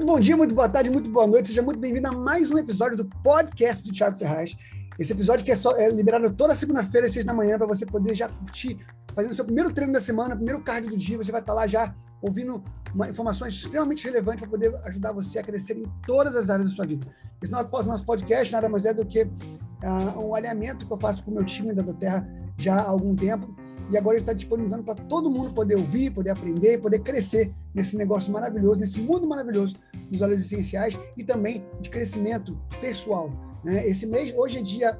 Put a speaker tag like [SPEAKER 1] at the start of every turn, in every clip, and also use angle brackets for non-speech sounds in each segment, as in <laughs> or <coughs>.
[SPEAKER 1] Muito bom dia, muito boa tarde, muito boa noite. Seja muito bem-vindo a mais um episódio do podcast do Thiago Ferraz. Esse episódio que é, só, é liberado toda segunda-feira, às seis da manhã, para você poder já curtir, fazendo o seu primeiro treino da semana, primeiro cardio do dia. Você vai estar lá já ouvindo uma, informações extremamente relevantes para poder ajudar você a crescer em todas as áreas da sua vida. Esse nosso podcast nada mais é do que uh, um alinhamento que eu faço com o meu time da Terra já há algum tempo e agora ele está disponibilizando para todo mundo poder ouvir, poder aprender, poder crescer nesse negócio maravilhoso, nesse mundo maravilhoso dos óleos essenciais e também de crescimento pessoal. Né? Esse mês, hoje é dia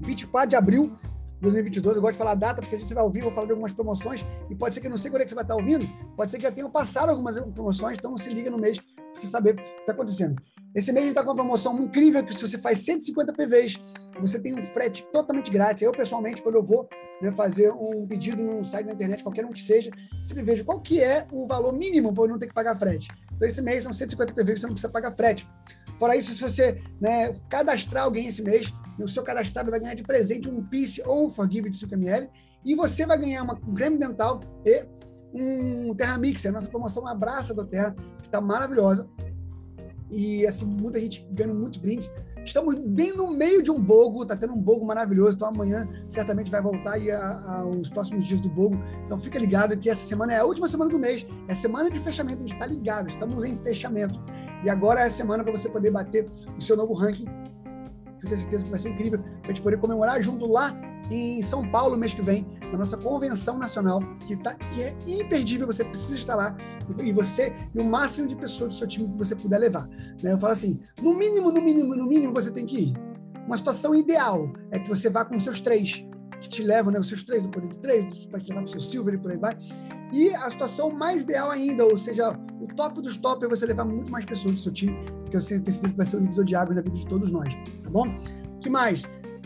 [SPEAKER 1] 24 de abril de 2022. Eu gosto de falar a data porque a gente vai ouvir, vou falar de algumas promoções e pode ser que eu não sei quando é que você vai estar ouvindo, pode ser que já tenham passado algumas promoções, então se liga no mês você saber o que está acontecendo. Esse mês a gente está com uma promoção incrível que se você faz 150 PVs, você tem um frete totalmente grátis. Eu, pessoalmente, quando eu vou né, fazer um pedido num site da internet, qualquer um que seja, sempre vejo qual que é o valor mínimo para eu não ter que pagar frete. Então, esse mês são 150 PVs, você não precisa pagar frete. Fora isso, se você né, cadastrar alguém esse mês, o seu cadastrado vai ganhar de presente um Peace ou um Forgive de 5ml e você vai ganhar uma, um creme dental e um Terra Mix, a nossa promoção Abraça da Terra, que está maravilhosa e assim, muita gente ganhando muitos brindes. Estamos bem no meio de um bogo, tá tendo um bogo maravilhoso, então amanhã certamente vai voltar aí aos próximos dias do bogo. Então fica ligado que essa semana é a última semana do mês, é semana de fechamento, a gente está ligado, estamos em fechamento. E agora é a semana para você poder bater o seu novo ranking, que eu tenho certeza que vai ser incrível, para a gente poder comemorar junto lá em São Paulo mês que vem, na nossa convenção nacional, que, tá, que é imperdível, você precisa estar lá, e você e o máximo de pessoas do seu time que você puder levar. Né? Eu falo assim, no mínimo, no mínimo, no mínimo você tem que ir. Uma situação ideal é que você vá com seus três, que te levam, né, os seus três, do poder de três, para te levar para o seu silver e por aí vai. E a situação mais ideal ainda, ou seja, o top dos top é você levar muito mais pessoas do seu time, que eu tenho certeza que vai ser o divisor de água na vida de todos nós, tá bom? O que mais?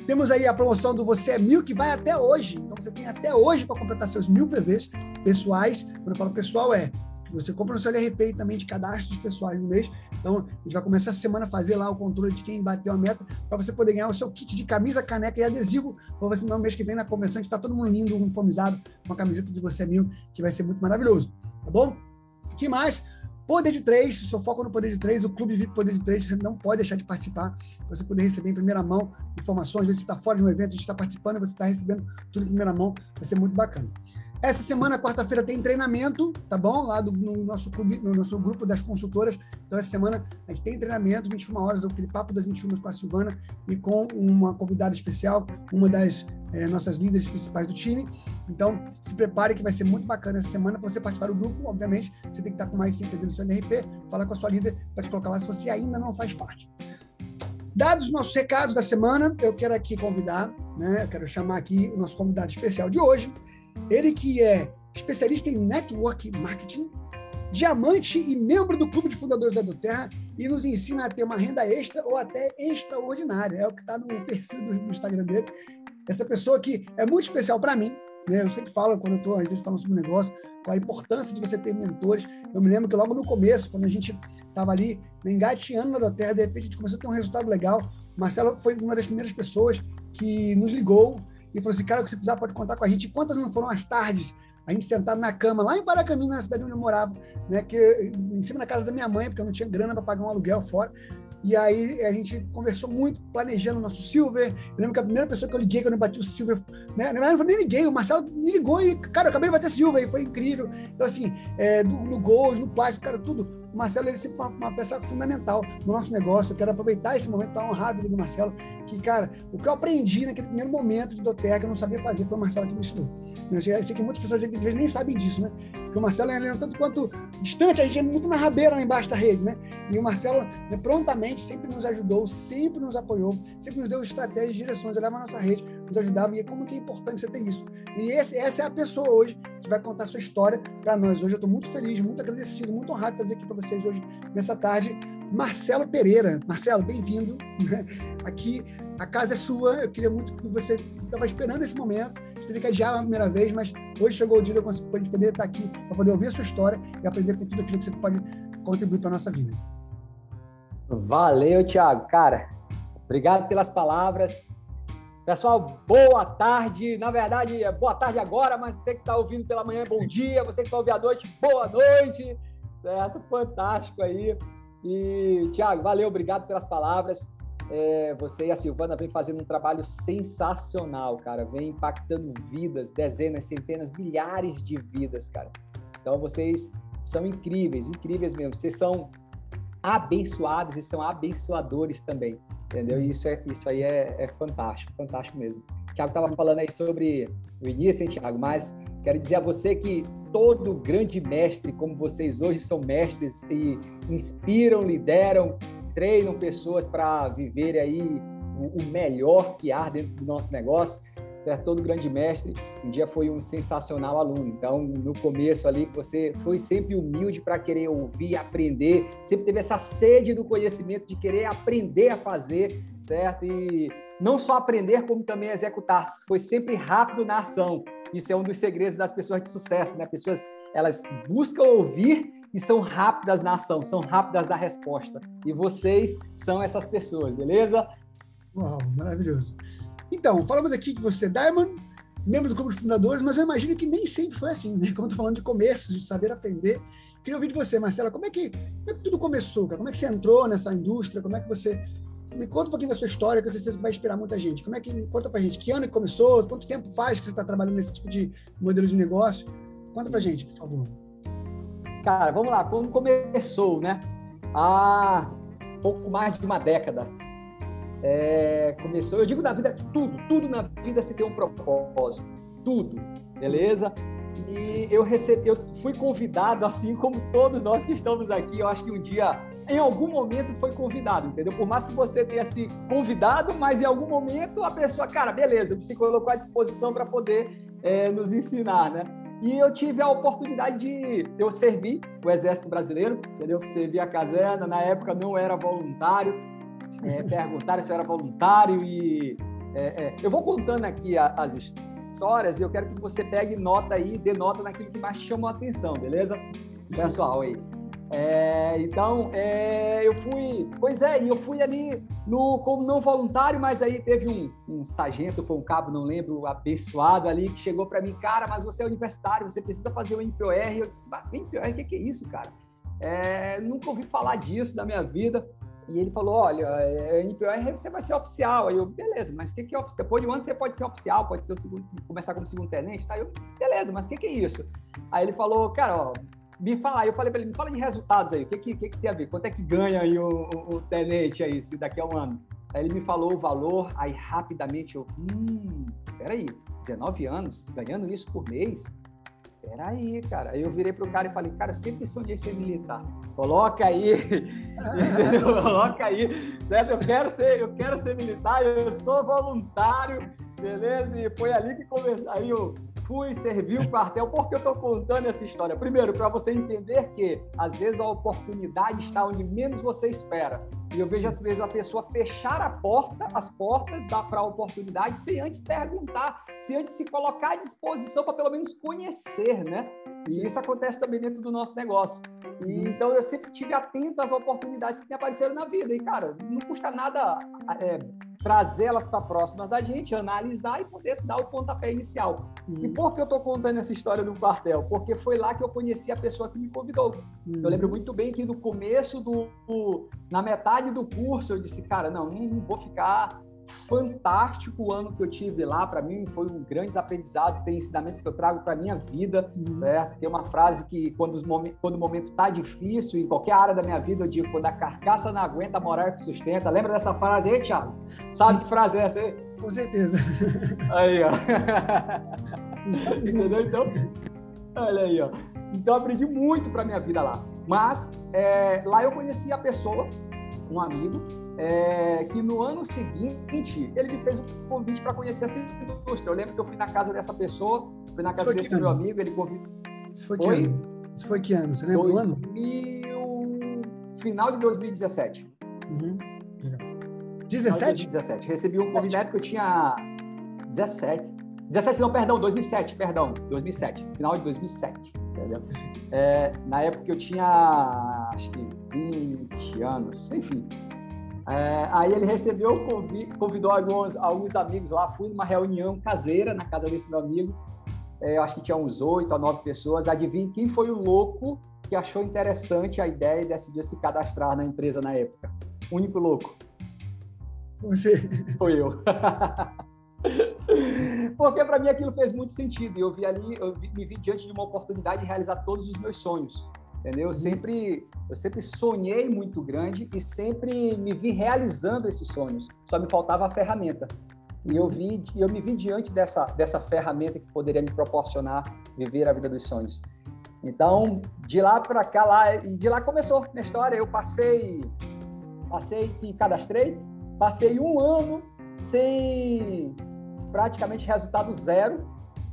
[SPEAKER 1] Temos aí a promoção do Você é Mil, que vai até hoje. Então você tem até hoje para completar seus mil PVs pessoais. Quando eu falo pessoal, é que você compra no seu LRP também de cadastros pessoais no mês. Então, a gente vai começar essa semana a fazer lá o controle de quem bateu a meta, para você poder ganhar o seu kit de camisa, caneca e adesivo, para você no mês que vem na convenção está todo mundo lindo, uniformizado, com a camiseta de Você é Mil, que vai ser muito maravilhoso. Tá bom? O que mais? Poder de três, seu foco no Poder de Três, o Clube VIP Poder de Três, você não pode deixar de participar, para você poder receber em primeira mão informações, às vezes você está fora de um evento, a gente está participando, você está recebendo tudo em primeira mão, vai ser muito bacana. Essa semana, quarta-feira, tem treinamento, tá bom? Lá do, no nosso clube, no nosso grupo das consultoras. Então, essa semana a gente tem treinamento, 21 horas, aquele papo das 21 com a Silvana e com uma convidada especial, uma das é, nossas líderes principais do time. Então, se prepare que vai ser muito bacana essa semana para você participar do grupo. Obviamente, você tem que estar com mais de 100 no seu NRP, falar com a sua líder para te colocar lá se você ainda não faz parte. Dados os nossos recados da semana, eu quero aqui convidar, né? Eu quero chamar aqui o nosso convidado especial de hoje, ele que é especialista em network marketing, diamante e membro do Clube de Fundadores da Doterra e nos ensina a ter uma renda extra ou até extraordinária. É o que está no perfil do Instagram dele. Essa pessoa que é muito especial para mim. Né? Eu sempre falo, quando eu estou, às vezes, falando sobre um negócio, qual a importância de você ter mentores. Eu me lembro que logo no começo, quando a gente estava ali né, engateando na Doterra, de repente a gente começou a ter um resultado legal. Marcelo foi uma das primeiras pessoas que nos ligou e falou assim: cara, o que você precisar pode contar com a gente. Quantas não foram as tardes? A gente sentado na cama, lá em Paracamim, na cidade onde eu morava, né, que, em cima da casa da minha mãe, porque eu não tinha grana para pagar um aluguel fora. E aí a gente conversou muito, planejando o nosso Silver. Eu lembro que a primeira pessoa que eu liguei quando eu bati o Silver, né? Na verdade, eu nem liguei, o Marcelo me ligou e, cara, eu acabei de bater Silver e foi incrível. Então, assim, é, no, no Gold, no plástico, cara, tudo Marcelo ele sempre foi uma, peça fundamental no nosso negócio. Eu quero aproveitar esse momento para honrar a vida do Marcelo, que, cara, o que eu aprendi naquele primeiro momento de Doteca, eu não sabia fazer, foi o Marcelo que me ensinou. Eu sei, que muitas pessoas às vezes nem sabem disso, né? Porque o Marcelo é tanto quanto distante, a gente é muito na rabeira lá embaixo da rede, né? E o Marcelo né, prontamente sempre nos ajudou, sempre nos apoiou, sempre nos deu estratégias, direções, olhava a nossa rede, nos ajudava, e como que é importante você ter isso. E esse, essa é a pessoa hoje que vai contar a sua história para nós. Hoje eu estou muito feliz, muito agradecido, muito honrado de trazer aqui para vocês hoje, nessa tarde, Marcelo Pereira. Marcelo, bem-vindo. <laughs> Aqui, a casa é sua. Eu queria muito que você estava esperando esse momento. A gente teve que adiar a primeira vez, mas hoje chegou o dia de eu conseguir poder estar aqui para poder ouvir a sua história e aprender com tudo aquilo que você pode contribuir para a nossa vida.
[SPEAKER 2] Valeu, Thiago. Cara, obrigado pelas palavras. Pessoal, boa tarde. Na verdade, é boa tarde agora, mas você que está ouvindo pela manhã, bom dia. Você que está ouvindo à noite, boa noite. Certo? Fantástico aí. E, Tiago, valeu, obrigado pelas palavras. É, você e a Silvana vem fazendo um trabalho sensacional, cara. Vem impactando vidas, dezenas, centenas, milhares de vidas, cara. Então vocês são incríveis, incríveis mesmo. Vocês são abençoados e são abençoadores também, entendeu? E isso, é, isso aí é, é fantástico, fantástico mesmo. O Tiago estava falando aí sobre o início, hein, Tiago? Mas quero dizer a você que todo grande mestre, como vocês hoje são mestres e inspiram, lideram, treinam pessoas para viver aí o melhor que há dentro do nosso negócio, certo? Todo grande mestre um dia foi um sensacional aluno. Então, no começo ali, você foi sempre humilde para querer ouvir, aprender, sempre teve essa sede do conhecimento de querer aprender a fazer, certo? E não só aprender, como também executar. Foi sempre rápido na ação. Isso é um dos segredos das pessoas de sucesso, né? Pessoas, elas buscam ouvir e são rápidas na ação, são rápidas na resposta. E vocês são essas pessoas, beleza?
[SPEAKER 1] Uau, maravilhoso. Então, falamos aqui que você é Diamond, membro do Clube de Fundadores, mas eu imagino que nem sempre foi assim, né? <laughs> Como eu tô falando de começo, de saber aprender. Queria ouvir de você, Marcela, como é que, como é que tudo começou, cara? Como é que você entrou nessa indústria? Como é que você me conta um pouquinho da sua história, que eu tenho certeza que vai inspirar muita gente. Como é que conta pra gente? Que ano que começou? Quanto tempo faz que você está trabalhando nesse tipo de modelo de negócio? Conta pra gente, por favor.
[SPEAKER 2] Cara, vamos lá. Como começou, né? Há pouco mais de uma década. É, começou, eu digo na vida, tudo, tudo na vida se tem um propósito, tudo, beleza? E eu recebi, eu fui convidado, assim como todos nós que estamos aqui, eu acho que um dia em algum momento foi convidado, entendeu? Por mais que você tenha se convidado, mas em algum momento a pessoa, cara, beleza, você colocou à disposição para poder é, nos ensinar, né? E eu tive a oportunidade de eu servir o Exército Brasileiro, entendeu? Servi a caserna, na época não era voluntário, é, perguntaram se eu era voluntário e é, é, eu vou contando aqui a, as histórias e eu quero que você pegue nota aí, dê nota naquilo que mais chamou a atenção, beleza? Pessoal aí. É, então, é, eu fui, pois é, eu fui ali no, como não voluntário, mas aí teve um, um sargento, foi um cabo, não lembro, abençoado ali, que chegou para mim, cara, mas você é universitário, você precisa fazer o MPOR. Eu disse, mas MPOR, o que, que é isso, cara? É, nunca ouvi falar disso na minha vida. E ele falou, olha, é, MPOR você vai ser oficial. Aí eu, beleza, mas o que, que é oficial? Depois de um ano você pode ser oficial, pode ser segundo, começar como segundo tenente, tá? Eu, beleza, mas o que, que é isso? Aí ele falou, cara, ó, me fala, eu falei para ele, me fala de resultados aí, o que, que, que, que tem a ver? Quanto é que ganha aí o, o, o, tenente aí, se daqui a um ano? Aí ele me falou o valor, aí rapidamente eu, hum, peraí, 19 anos, ganhando isso por mês? Peraí, cara. Aí eu virei pro cara e falei, cara, eu sempre sonhei ser militar. Coloca aí, <laughs> coloca aí, certo? Eu quero ser, eu quero ser militar, eu sou voluntário, beleza? E foi ali que começou, aí eu fui servir o quartel. Por que eu estou contando essa história? Primeiro, para você entender que às vezes a oportunidade está onde menos você espera. E eu vejo às vezes a pessoa fechar a porta, as portas para a oportunidade, sem antes perguntar, sem antes se colocar à disposição para pelo menos conhecer, né? E isso acontece também dentro do nosso negócio. E, uhum. então eu sempre tive atento às oportunidades que me apareceram na vida. E, cara, não custa nada é, trazê-las para próximas da gente, analisar e poder dar o pontapé inicial. Uhum. E por que eu estou contando essa história no quartel? Porque foi lá que eu conheci a pessoa que me convidou. Uhum. Eu lembro muito bem que no começo do, na metade do curso eu disse, cara, não, não vou ficar fantástico o ano que eu tive lá. Para mim, foi um grandes aprendizados, tem ensinamentos que eu trago para minha vida, uhum. certo? Tem uma frase que, quando, os quando o momento tá difícil, em qualquer área da minha vida, eu digo: quando a carcaça não aguenta, a moral é que sustenta. Lembra dessa frase aí, Thiago? Sabe que frase é essa aí?
[SPEAKER 1] Com certeza.
[SPEAKER 2] Aí, ó. <laughs> Entendeu? Então, olha aí, ó. Então, aprendi muito para minha vida lá. Mas, é, lá eu conheci a pessoa, um amigo, é, que no ano seguinte ele me fez um convite para conhecer essa indústria. Eu lembro que eu fui na casa dessa pessoa, fui na casa desse meu amigo, ele convidou.
[SPEAKER 1] Isso foi que foi? ano? Isso foi que ano? Você lembra o ano?
[SPEAKER 2] Final de 2017. Uhum.
[SPEAKER 1] 17?
[SPEAKER 2] 2017. Recebi um convite na época eu tinha 17. 17 não, perdão, 2007, perdão, 2007, final de 2007, entendeu? É, na época eu tinha, acho que 20 anos, enfim, é, aí ele recebeu o convidou alguns, alguns amigos lá, fui numa reunião caseira na casa desse meu amigo. É, eu acho que tinha uns oito a nove pessoas. Adivinhe quem foi o louco que achou interessante a ideia e decidiu se cadastrar na empresa na época? Único louco.
[SPEAKER 1] Você.
[SPEAKER 2] Foi eu. <laughs> Porque para mim aquilo fez muito sentido. Eu vi ali, eu me vi diante de uma oportunidade de realizar todos os meus sonhos. Entendeu? Eu uhum. sempre, eu sempre sonhei muito grande e sempre me vi realizando esses sonhos. Só me faltava a ferramenta. E eu vi, eu me vi diante dessa dessa ferramenta que poderia me proporcionar viver a vida dos sonhos. Então, de lá para cá lá, e de lá começou a minha história. Eu passei passei e cadastrei, passei um ano sem praticamente resultado zero,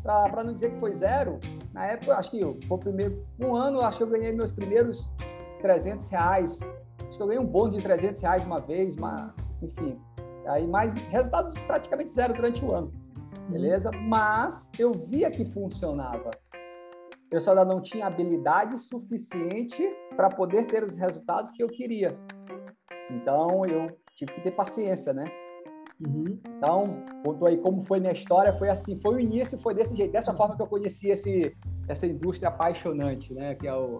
[SPEAKER 2] para não dizer que foi zero, na época, acho que eu, foi primeiro, um ano, acho que eu ganhei meus primeiros 300 reais, acho que eu ganhei um bônus de 300 reais uma vez, mas, enfim, aí mais resultados praticamente zero durante o ano, uhum. beleza? Mas eu via que funcionava. Eu só não tinha habilidade suficiente para poder ter os resultados que eu queria. Então eu tive que ter paciência, né? Uhum. Então, contou aí como foi minha história, foi assim, foi o início, foi desse jeito, dessa forma que eu conheci esse, essa indústria apaixonante, né, que é o...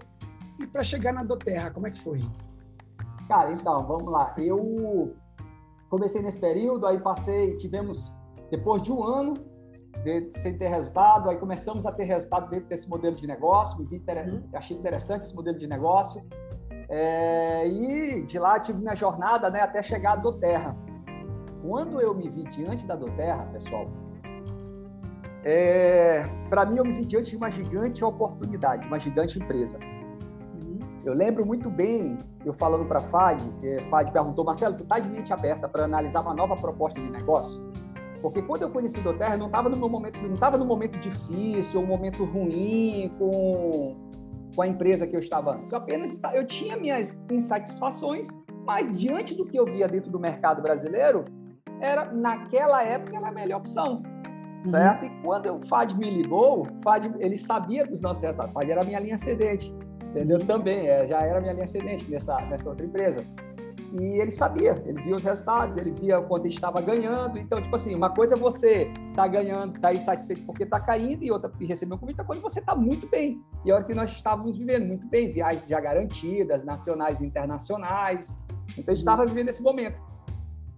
[SPEAKER 1] E para chegar na Doterra, como é que foi?
[SPEAKER 2] Cara, então, vamos lá, eu comecei nesse período, aí passei, tivemos, depois de um ano, de, sem ter resultado, aí começamos a ter resultado dentro desse modelo de negócio, me vi, uhum. achei interessante esse modelo de negócio, é, e de lá tive minha jornada né, até chegar à Doterra. Quando eu me vi diante da Doterra, pessoal, é, para mim eu me vi diante de uma gigante oportunidade, uma gigante empresa. Uhum. Eu lembro muito bem, eu falando para a FAD, que FAD perguntou, Marcelo, tu está de mente aberta para analisar uma nova proposta de negócio? Porque quando eu conheci Doterra, não estava no meu momento, não estava no momento difícil, um momento ruim com, com a empresa que eu estava antes. Eu apenas eu tinha minhas insatisfações, mas diante do que eu via dentro do mercado brasileiro, era naquela época era a melhor opção. Uhum. Certo? E quando o FAD me ligou, FAD, ele sabia dos nossos resultados. FAD era a minha linha ascendente, entendeu? Uhum. Também, é, já era a minha linha ascendente nessa, nessa outra empresa. E ele sabia, ele via os resultados, ele via quanto estava ganhando. Então, tipo assim, uma coisa é você tá ganhando, tá insatisfeito porque tá caindo, e outra, receber um convite, outra coisa é você tá muito bem. E a hora que nós estávamos vivendo muito bem, viagens já garantidas, nacionais e internacionais. Então, a gente estava vivendo esse momento.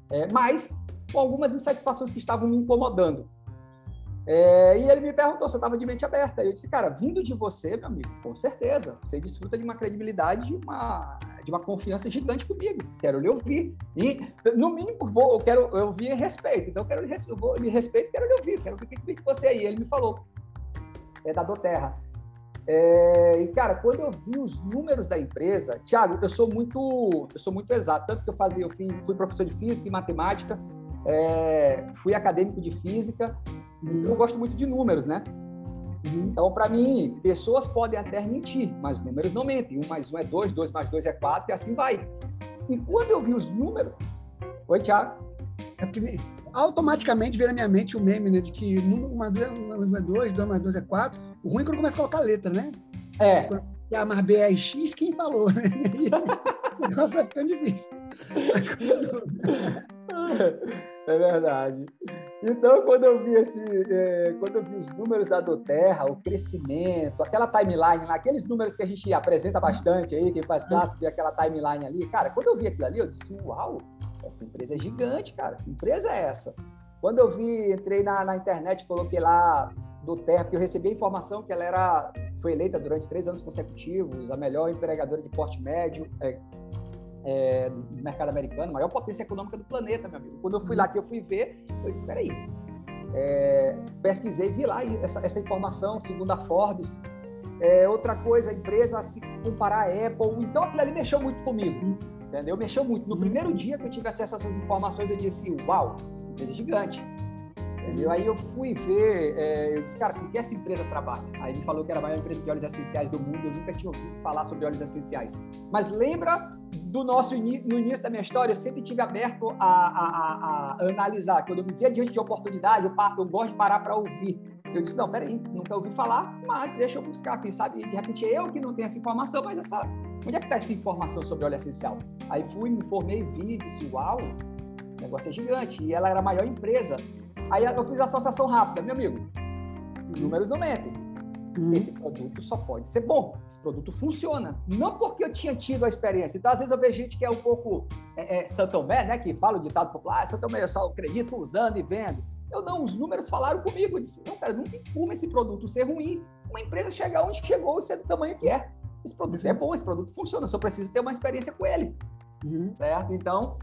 [SPEAKER 2] É, mas com algumas insatisfações que estavam me incomodando. É, e ele me perguntou se eu estava de mente aberta. E eu disse, cara, vindo de você, meu amigo, com certeza. Você desfruta de uma credibilidade, de uma, de uma confiança gigante comigo. Quero lhe ouvir. E, no mínimo, vou, eu quero eu ouvir respeito. Então, eu quero lhe, eu vou, lhe respeito quero lhe ouvir. Quero ouvir o que você aí. Ele me falou. É da Doterra. É, e, cara, quando eu vi os números da empresa, Thiago, eu sou muito, eu sou muito exato. Tanto que eu fazia, eu fui, fui professor de física e matemática é, fui acadêmico de física, uhum. eu gosto muito de números, né? Uhum. Então, para mim, pessoas podem até mentir, mas números não mentem. Um mais um é dois, dois mais dois é quatro, e assim vai. E quando eu vi os números. Oi, Tiago.
[SPEAKER 1] É porque automaticamente veio na minha mente o meme, né? De que um mais dois, um mais um é dois, dois mais dois é quatro. O ruim é quando começa a colocar letra, né?
[SPEAKER 2] É.
[SPEAKER 1] E A mais B é X, quem falou, né? <laughs> o negócio vai ficando difícil. Mas quando...
[SPEAKER 2] É verdade. Então, quando eu vi esse, é, quando eu vi os números da Doterra, o crescimento, aquela timeline lá, aqueles números que a gente apresenta bastante aí, quem faz classe, vê aquela timeline ali, cara, quando eu vi aquilo ali, eu disse, uau, essa empresa é gigante, cara, que empresa é essa? Quando eu vi, entrei na, na internet, coloquei lá Doterra, porque eu recebi a informação que ela era, foi eleita durante três anos consecutivos, a melhor empregadora de porte médio, é, é, do mercado americano, maior potência econômica do planeta, meu amigo. Quando eu fui lá, que eu fui ver, eu disse, espera aí, é, pesquisei, vi lá essa, essa informação, segundo a Forbes. É, outra coisa, a empresa se comparar a Apple, então aquilo ali mexeu muito comigo, entendeu? Mexeu muito. No uhum. primeiro dia que eu tive acesso a essas informações, eu disse, uau, essa empresa é gigante. Entendeu? Aí eu fui ver, é, eu disse, cara, com que essa empresa trabalha? Aí ele falou que era a maior empresa de óleos essenciais do mundo, eu nunca tinha ouvido falar sobre óleos essenciais. Mas lembra do nosso no início da minha história, eu sempre tive aberto a, a, a, a analisar. Quando eu me via diante de oportunidade, eu, eu gosto de parar para ouvir. Eu disse, não, peraí, nunca ouvi falar, mas deixa eu buscar, quem sabe, de repente eu que não tenho essa informação, mas essa, onde é que está essa informação sobre óleo essencial? Aí fui, me informei, vi, disse, uau, esse negócio é gigante. E ela era a maior empresa Aí eu fiz a associação rápida, meu amigo. Os números não mentem. uhum. esse produto só pode ser bom, esse produto funciona. Não porque eu tinha tido a experiência. Então, às vezes eu vejo gente que é um pouco é, é, Santomé, né, que fala o ditado popular, ah, Santomé eu só acredito usando e vendo. Eu não, os números falaram comigo. Eu disse, não, cara, não tem como esse produto ser ruim. Uma empresa chegar onde chegou e ser do tamanho que é. Esse produto é bom, esse produto funciona, só preciso ter uma experiência com ele. Uhum. Certo? Então,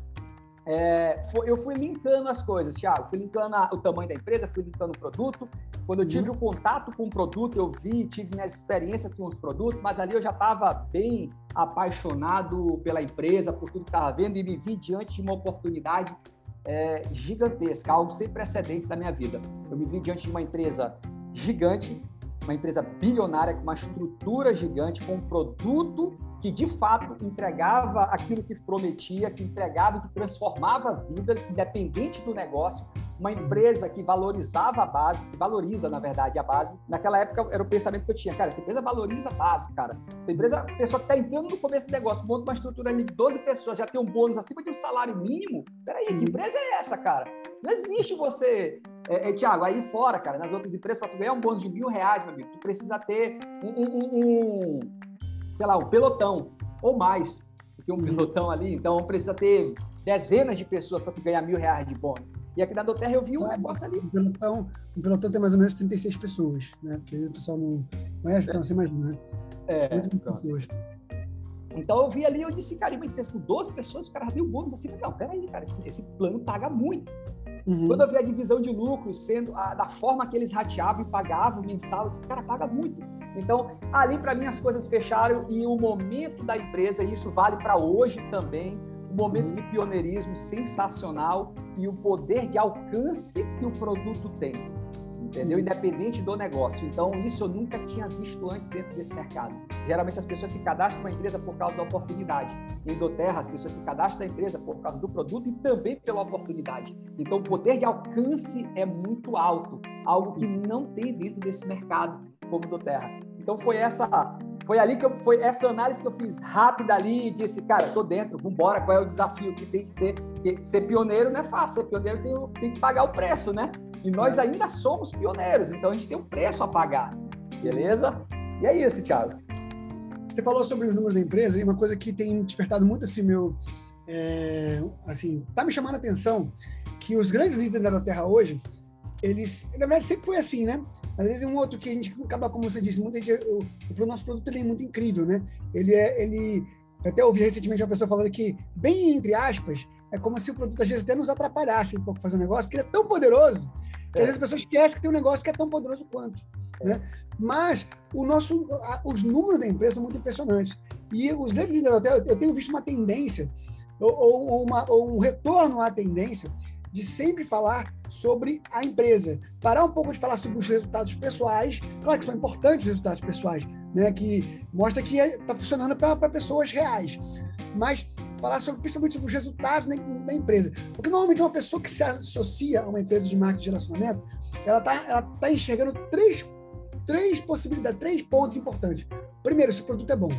[SPEAKER 2] é, eu fui linkando as coisas, Thiago. Fui linkando a, o tamanho da empresa, fui linkando o produto. Quando eu tive uhum. o contato com o produto, eu vi, tive minhas experiências com os produtos, mas ali eu já estava bem apaixonado pela empresa, por tudo que estava vendo, e me vi diante de uma oportunidade é, gigantesca, algo sem precedentes da minha vida. Eu me vi diante de uma empresa gigante, uma empresa bilionária com uma estrutura gigante, com um produto que de fato entregava aquilo que prometia, que entregava, que transformava vidas, independente do negócio, uma empresa que valorizava a base, que valoriza, na verdade, a base. Naquela época era o pensamento que eu tinha, cara, essa empresa valoriza a base, cara. Essa empresa, a pessoa que está entrando no começo do negócio, monta uma estrutura ali de 12 pessoas, já tem um bônus acima de um salário mínimo. Peraí, que empresa é essa, cara? Não existe você é, é, Tiago, aí fora, cara, nas outras empresas, para tu ganhar um bônus de mil reais, meu amigo, tu precisa ter um, um, um sei lá, um pelotão ou mais do que um uhum. pelotão ali. Então, precisa ter dezenas de pessoas para tu ganhar mil reais de bônus. E aqui na Doterra eu vi um Sabe, negócio ali.
[SPEAKER 1] Um pelotão, um pelotão tem mais ou menos 36 pessoas, né? Porque o pessoal não conhece, então você imagina, né?
[SPEAKER 2] É, Muitas pessoas. Então eu vi ali, eu disse, cara, empresa com 12 pessoas, o cara deu bônus assim, não, peraí, cara, esse, esse plano paga muito. Uhum. Quando eu vi a divisão de lucros sendo a, da forma que eles rateavam e pagavam mensal, eu disse, cara, paga muito. Então, ali para mim as coisas fecharam e o momento da empresa, e isso vale para hoje também, um momento uhum. de pioneirismo sensacional e o poder de alcance que o produto tem entendeu? Independente do negócio. Então, isso eu nunca tinha visto antes dentro desse mercado. Geralmente as pessoas se cadastram na empresa por causa da oportunidade. Em Doterra, as pessoas se cadastram na empresa por causa do produto e também pela oportunidade. Então, o poder de alcance é muito alto, algo que não tem dentro desse mercado como Doterra. Então, foi essa foi ali que eu, foi essa análise que eu fiz rápida ali e disse, cara, tô dentro, vambora, qual é o desafio que tem que ter? Porque ser pioneiro não é fácil, ser pioneiro tem, tem que pagar o preço, né? E nós ainda somos pioneiros, então a gente tem um preço a pagar, beleza? E é isso, Thiago.
[SPEAKER 1] Você falou sobre os números da empresa e uma coisa que tem despertado muito assim meu, é, assim, tá me chamando a atenção que os grandes líderes da Terra hoje, eles, na verdade, sempre foi assim, né? Às vezes um outro que a gente acaba, como você disse, muita gente, o, o nosso produto ele é muito incrível, né? Ele é, ele, até ouvi recentemente uma pessoa falando que, bem entre aspas, é como se o produto às vezes até nos atrapalhasse um pouco fazer um negócio, porque ele é tão poderoso que às vezes a pessoa esquece que tem um negócio que é tão poderoso quanto. Né? Mas o nosso, os números da empresa são muito impressionantes. E os grandes líderes eu tenho visto uma tendência, ou, ou, uma, ou um retorno à tendência, de sempre falar sobre a empresa. Parar um pouco de falar sobre os resultados pessoais, claro que são importantes os resultados pessoais, né? que mostra que está funcionando para pessoas reais. Mas falar sobre, principalmente sobre os resultados da, da, empresa. Porque normalmente uma pessoa que se associa a uma empresa de marketing de relacionamento, ela está ela tá enxergando três, três possibilidades, três pontos importantes. Primeiro, se o produto é bom.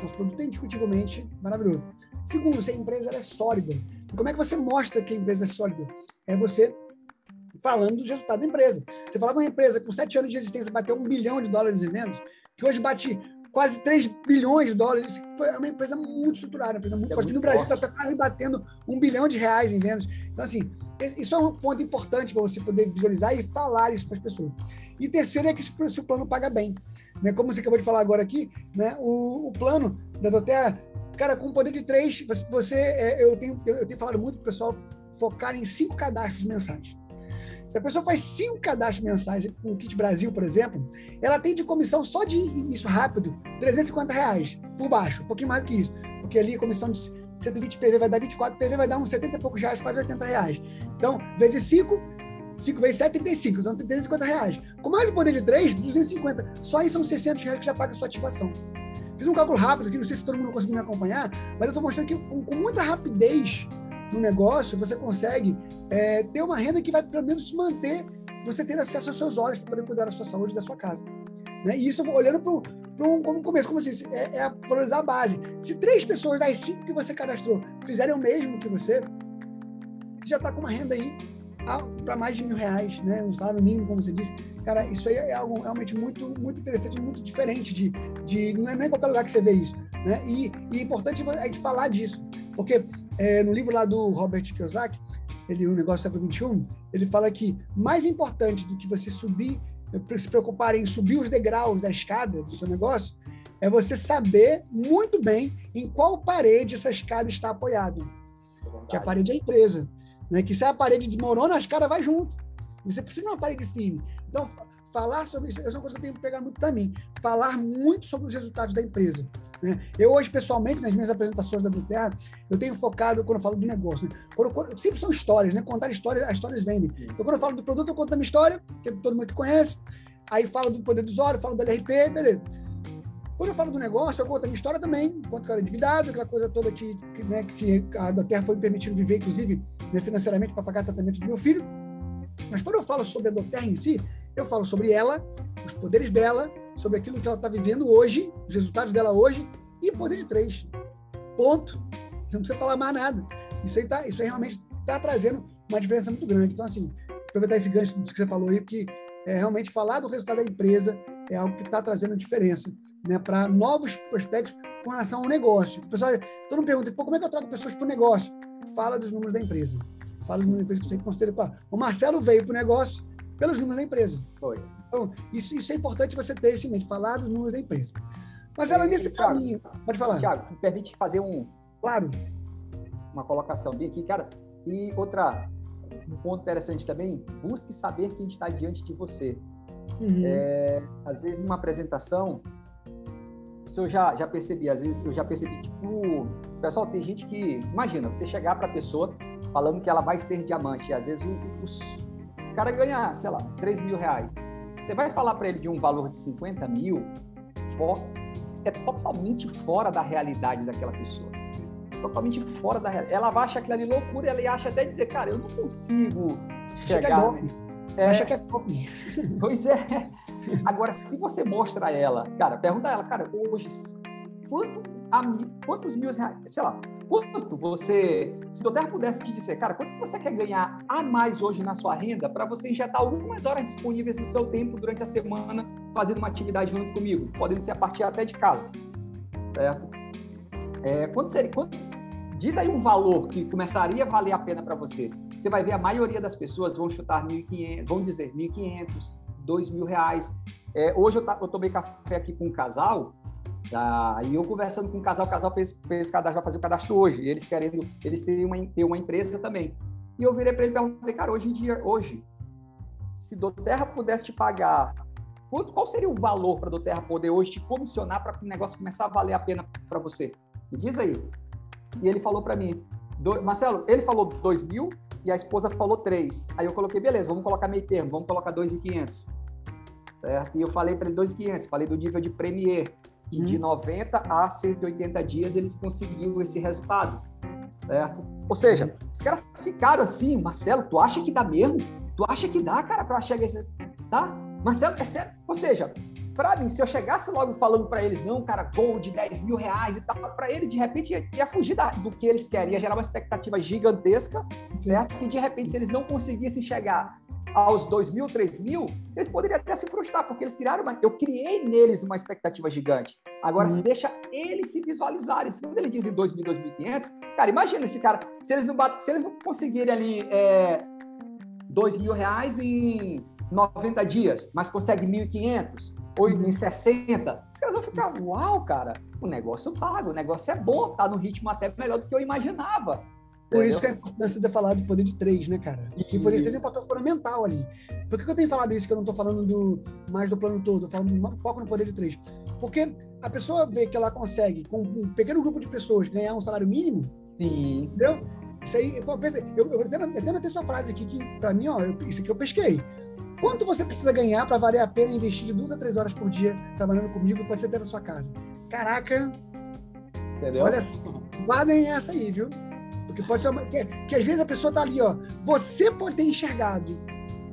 [SPEAKER 1] Nosso produto é indiscutivelmente maravilhoso. Segundo, se a empresa é sólida. Como é que você mostra que a empresa é sólida? É você falando dos resultados da empresa. Você fala com uma empresa com sete anos de existência bateu um bilhão de dólares em vendas, que hoje bate quase 3 bilhões de dólares. É uma empresa muito estruturada, uma empresa muito é forte. Muito no Brasil está quase batendo um bilhão de reais em vendas. Então, assim, isso é um ponto importante para você poder visualizar e falar isso para as pessoas. E terceiro é que se o plano paga bem. Né? Como você acabou de falar agora aqui, né? o, o plano da Doterra, cara, com poder de três, você, você é, eu, tenho, eu tenho falado muito para o pessoal focar em cinco cadastros mensais. Se a pessoa faz cinco cadastros mensais com o Kit Brasil, por exemplo, ela tem de comissão só de início rápido 350 reais por baixo, um pouquinho mais do que isso. Porque ali a comissão de 120 PV vai dar 24 PV, vai dar uns 70 e poucos reais, quase 80 reais. Então, vezes 5, 5 vezes 7, 35, então 350 reais. Com mais o poder de 3, 250. Só aí são 600 reais que já paga a sua ativação. Fiz um cálculo rápido aqui, não sei se todo mundo conseguiu me acompanhar, mas eu estou mostrando que com, com muita rapidez no negócio, você consegue é, ter uma renda que vai pelo menos te manter, você ter acesso aos seus olhos para poder cuidar da sua saúde e da sua casa. Né? E isso olhando para um, um começo, como eu disse, é, é valorizar a base. Se três pessoas das cinco que você cadastrou fizerem o mesmo que você, você já está com uma renda aí para mais de mil reais, né? Um salário mínimo, como você disse. Cara, isso aí é algo realmente muito, muito interessante, muito diferente de, de não é nem em qualquer lugar que você vê isso, né? E, e é importante a gente falar disso, porque é, no livro lá do Robert Kiyosaki, ele, o negócio do século XXI, ele fala que mais importante do que você subir, se preocupar em subir os degraus da escada do seu negócio, é você saber muito bem em qual parede essa escada está apoiada. Que a parede é a empresa. Né? Que se a parede desmorona, a escada vai junto. Você precisa de uma parede firme. Então, falar sobre isso é uma coisa que eu tenho que pegar muito para mim. Falar muito sobre os resultados da empresa. Né? Eu hoje, pessoalmente, nas minhas apresentações da Duterra, eu tenho focado, quando eu falo do negócio, né? quando, quando, sempre são histórias, né? Contar histórias, as histórias vendem. Então, quando eu falo do produto, eu conto a minha história, que todo mundo que conhece. Aí falo do poder do usuário, falo do LRP, beleza. Quando eu falo do negócio, eu conto a minha história também, quanto que eu era endividado, aquela coisa toda que, que, né, que a da Terra foi me permitindo viver, inclusive, né, financeiramente, para pagar tratamento do meu filho. Mas quando eu falo sobre a Doterra em si, eu falo sobre ela, os poderes dela, sobre aquilo que ela está vivendo hoje, os resultados dela hoje, e poder de três. Ponto. Não precisa falar mais nada. Isso aí, tá, isso aí realmente está trazendo uma diferença muito grande. Então, assim, aproveitar esse gancho que você falou aí, porque é, realmente falar do resultado da empresa é algo que está trazendo diferença né, para novos prospectos com relação ao negócio. O pessoal, todo mundo pergunta, como é que eu troco pessoas para o negócio? Fala dos números da empresa. Fala dos números da empresa que você considera. O Marcelo veio para o negócio pelos números da empresa. Foi. Então, isso, isso é importante você ter isso em mente, falar dos números da empresa. Mas ela, nesse Thiago, caminho. Pode falar.
[SPEAKER 2] Tiago, me permite fazer um.
[SPEAKER 1] Claro.
[SPEAKER 2] Uma colocação bem aqui, cara. E outra, um ponto interessante também, busque saber quem está diante de você. Uhum. É, às vezes, numa apresentação, isso eu já, já percebi, às vezes eu já percebi, tipo, pessoal, tem gente que, imagina, você chegar para a pessoa falando que ela vai ser diamante, e às vezes o, o, o cara ganha, sei lá, 3 mil reais. Você vai falar para ele de um valor de 50 mil, é totalmente fora da realidade daquela pessoa. Totalmente fora da realidade. Ela vai achar aquilo ali loucura, ela acha até dizer, cara, eu não consigo chegar. Né?
[SPEAKER 1] É, Acha que é pop. <laughs>
[SPEAKER 2] Pois é. Agora, se você mostra a ela, cara, pergunta a ela, cara, hoje, quanto a mil, quantos mil reais, sei lá, quanto você, se o Terra pudesse te dizer, cara, quanto você quer ganhar a mais hoje na sua renda para você injetar algumas horas disponíveis no seu tempo durante a semana fazendo uma atividade junto comigo, podendo ser a partir até de casa, certo? É, quanto seria, quanto, diz aí um valor que começaria a valer a pena para você. Você vai ver a maioria das pessoas vão chutar 1.500, vão dizer 1.500, 2.000 reais. É, hoje eu, eu, tomei café aqui com um casal, tá, e eu conversando com um casal, o casal fez, fez cadastro, vai fazer o cadastro hoje, e eles querendo, eles têm uma, têm uma empresa também. E eu virei para ele e perguntei, cara, hoje em dia, hoje, se do Terra pudesse te pagar, quanto, qual seria o valor para do Terra poder hoje te comissionar para que o negócio começar a valer a pena para você? Me diz aí. E ele falou para mim, do, Marcelo, ele falou 2 mil e a esposa falou 3. Aí eu coloquei, beleza, vamos colocar meio termo, vamos colocar 2,500. Certo? E eu falei para ele 2,500, falei do nível de Premier. E hum. de 90 a 180 dias eles conseguiram esse resultado. Certo? Ou seja, os caras ficaram assim, Marcelo, tu acha que dá mesmo? Tu acha que dá, cara, para chegar esse. Tá? Marcelo, é sério? Ou seja, para mim, se eu chegasse logo falando para eles, não, cara, gol de 10 mil reais e tal, para eles, de repente, ia, ia fugir da, do que eles querem, ia gerar uma expectativa gigantesca, certo? E de repente, se eles não conseguissem chegar aos 2 mil, 3 mil, eles poderiam até se frustrar, porque eles criaram uma. Eu criei neles uma expectativa gigante. Agora, uhum. deixa eles se visualizarem. Se ele diz em 2 mil, 2.500, cara, imagina esse cara, se eles não, se eles não conseguirem ali é, 2 mil reais em 90 dias, mas consegue 1.500 ou em 60, os caras vão ficar, uau, cara, o negócio paga, o negócio é bom, tá no ritmo até melhor do que eu imaginava.
[SPEAKER 1] Por isso que é a importância de falar do poder de três, né, cara? E o poder de três é um papel fundamental ali. Por que eu tenho falado isso, que eu não estou falando do, mais do plano todo, eu falo foco no poder de três? Porque a pessoa vê que ela consegue, com um pequeno grupo de pessoas, ganhar um salário mínimo,
[SPEAKER 2] Sim.
[SPEAKER 1] entendeu? Isso aí, pô, perfeito. Eu, eu, eu, eu até sua frase aqui, que para mim, ó, eu, isso aqui eu pesquei. Quanto você precisa ganhar para valer a pena investir de duas a três horas por dia trabalhando comigo? Pode ser até na sua casa. Caraca!
[SPEAKER 2] Entendeu?
[SPEAKER 1] Olha, guardem essa aí, viu? Porque pode ser uma, que, que às vezes a pessoa tá ali, ó. Você pode ter enxergado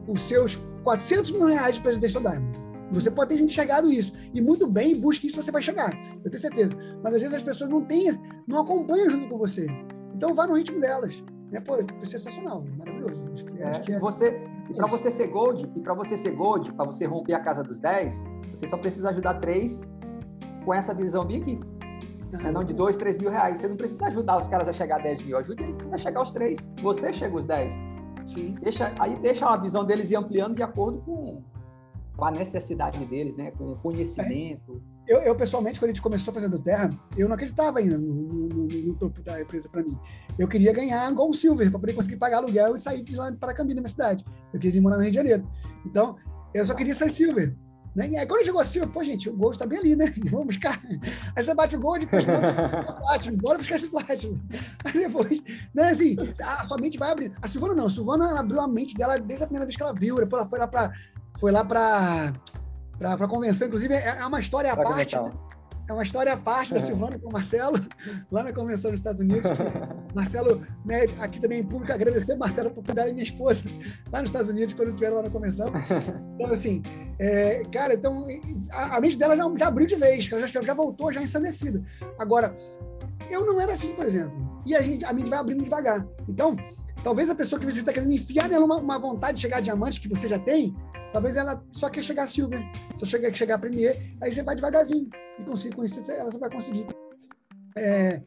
[SPEAKER 1] os seus 400 mil reais de Presidential Diamond. Você pode ter enxergado isso. E muito bem, busque isso, você vai chegar. Eu tenho certeza. Mas às vezes as pessoas não têm, não acompanham junto com você. Então vá no ritmo delas. né? Pô, é sensacional, maravilhoso. Acho que,
[SPEAKER 2] é,
[SPEAKER 1] acho que é...
[SPEAKER 2] você, e para você ser gold, e para você ser gold, para você romper a casa dos 10, você só precisa ajudar três com essa visão bem Uhum. Não de dois, três mil reais. Você não precisa ajudar os caras a chegar a 10 mil, ajuda eles a chegar aos três. Você chega aos 10. Sim. Deixa, aí deixa a visão deles ir ampliando de acordo com, com a necessidade deles, né? Com o conhecimento.
[SPEAKER 1] É. Eu, eu, pessoalmente, quando a gente começou fazendo terra, eu não acreditava ainda no, no, no, no topo da empresa para mim. Eu queria ganhar Gold Silver para poder conseguir pagar aluguel e sair de lá para Campinas, na minha cidade. Eu queria ir morar no Rio de Janeiro. Então, eu só queria ser Silver. Né? E aí, quando chegou a Silver, pô, gente, o Gold está bem ali, né? <laughs> Vamos buscar. Aí você bate o Gold e depois o <laughs> Platinum. Bora buscar esse Platinum. <laughs> Aí depois, né, assim, a sua mente vai abrir. A Silvana não. A Silvana abriu a mente dela desde a primeira vez que ela viu. Depois ela foi lá para foi lá para para convenção. Inclusive, é, é uma história à parte. Né? É uma história à parte da Silvana com o Marcelo, lá na convenção dos Estados Unidos. <laughs> Marcelo, né, aqui também em público, agradecer Marcelo por cuidar da minha esposa lá nos Estados Unidos, quando estiveram lá na convenção. <laughs> Então, assim, é, cara, então, a, a, mente dela já, já abriu de vez, ela já, já voltou, já ensandecida. Agora, eu não era assim, por exemplo. E a, gente, a mente vai abrindo devagar. Então, talvez a pessoa que você está querendo enfiar nela uma, uma vontade de chegar a diamante que você já tem, Talvez ela só quer chegar a Silver, só chega chegar a Premier, aí você vai devagarzinho. E com isso ela vai conseguir é,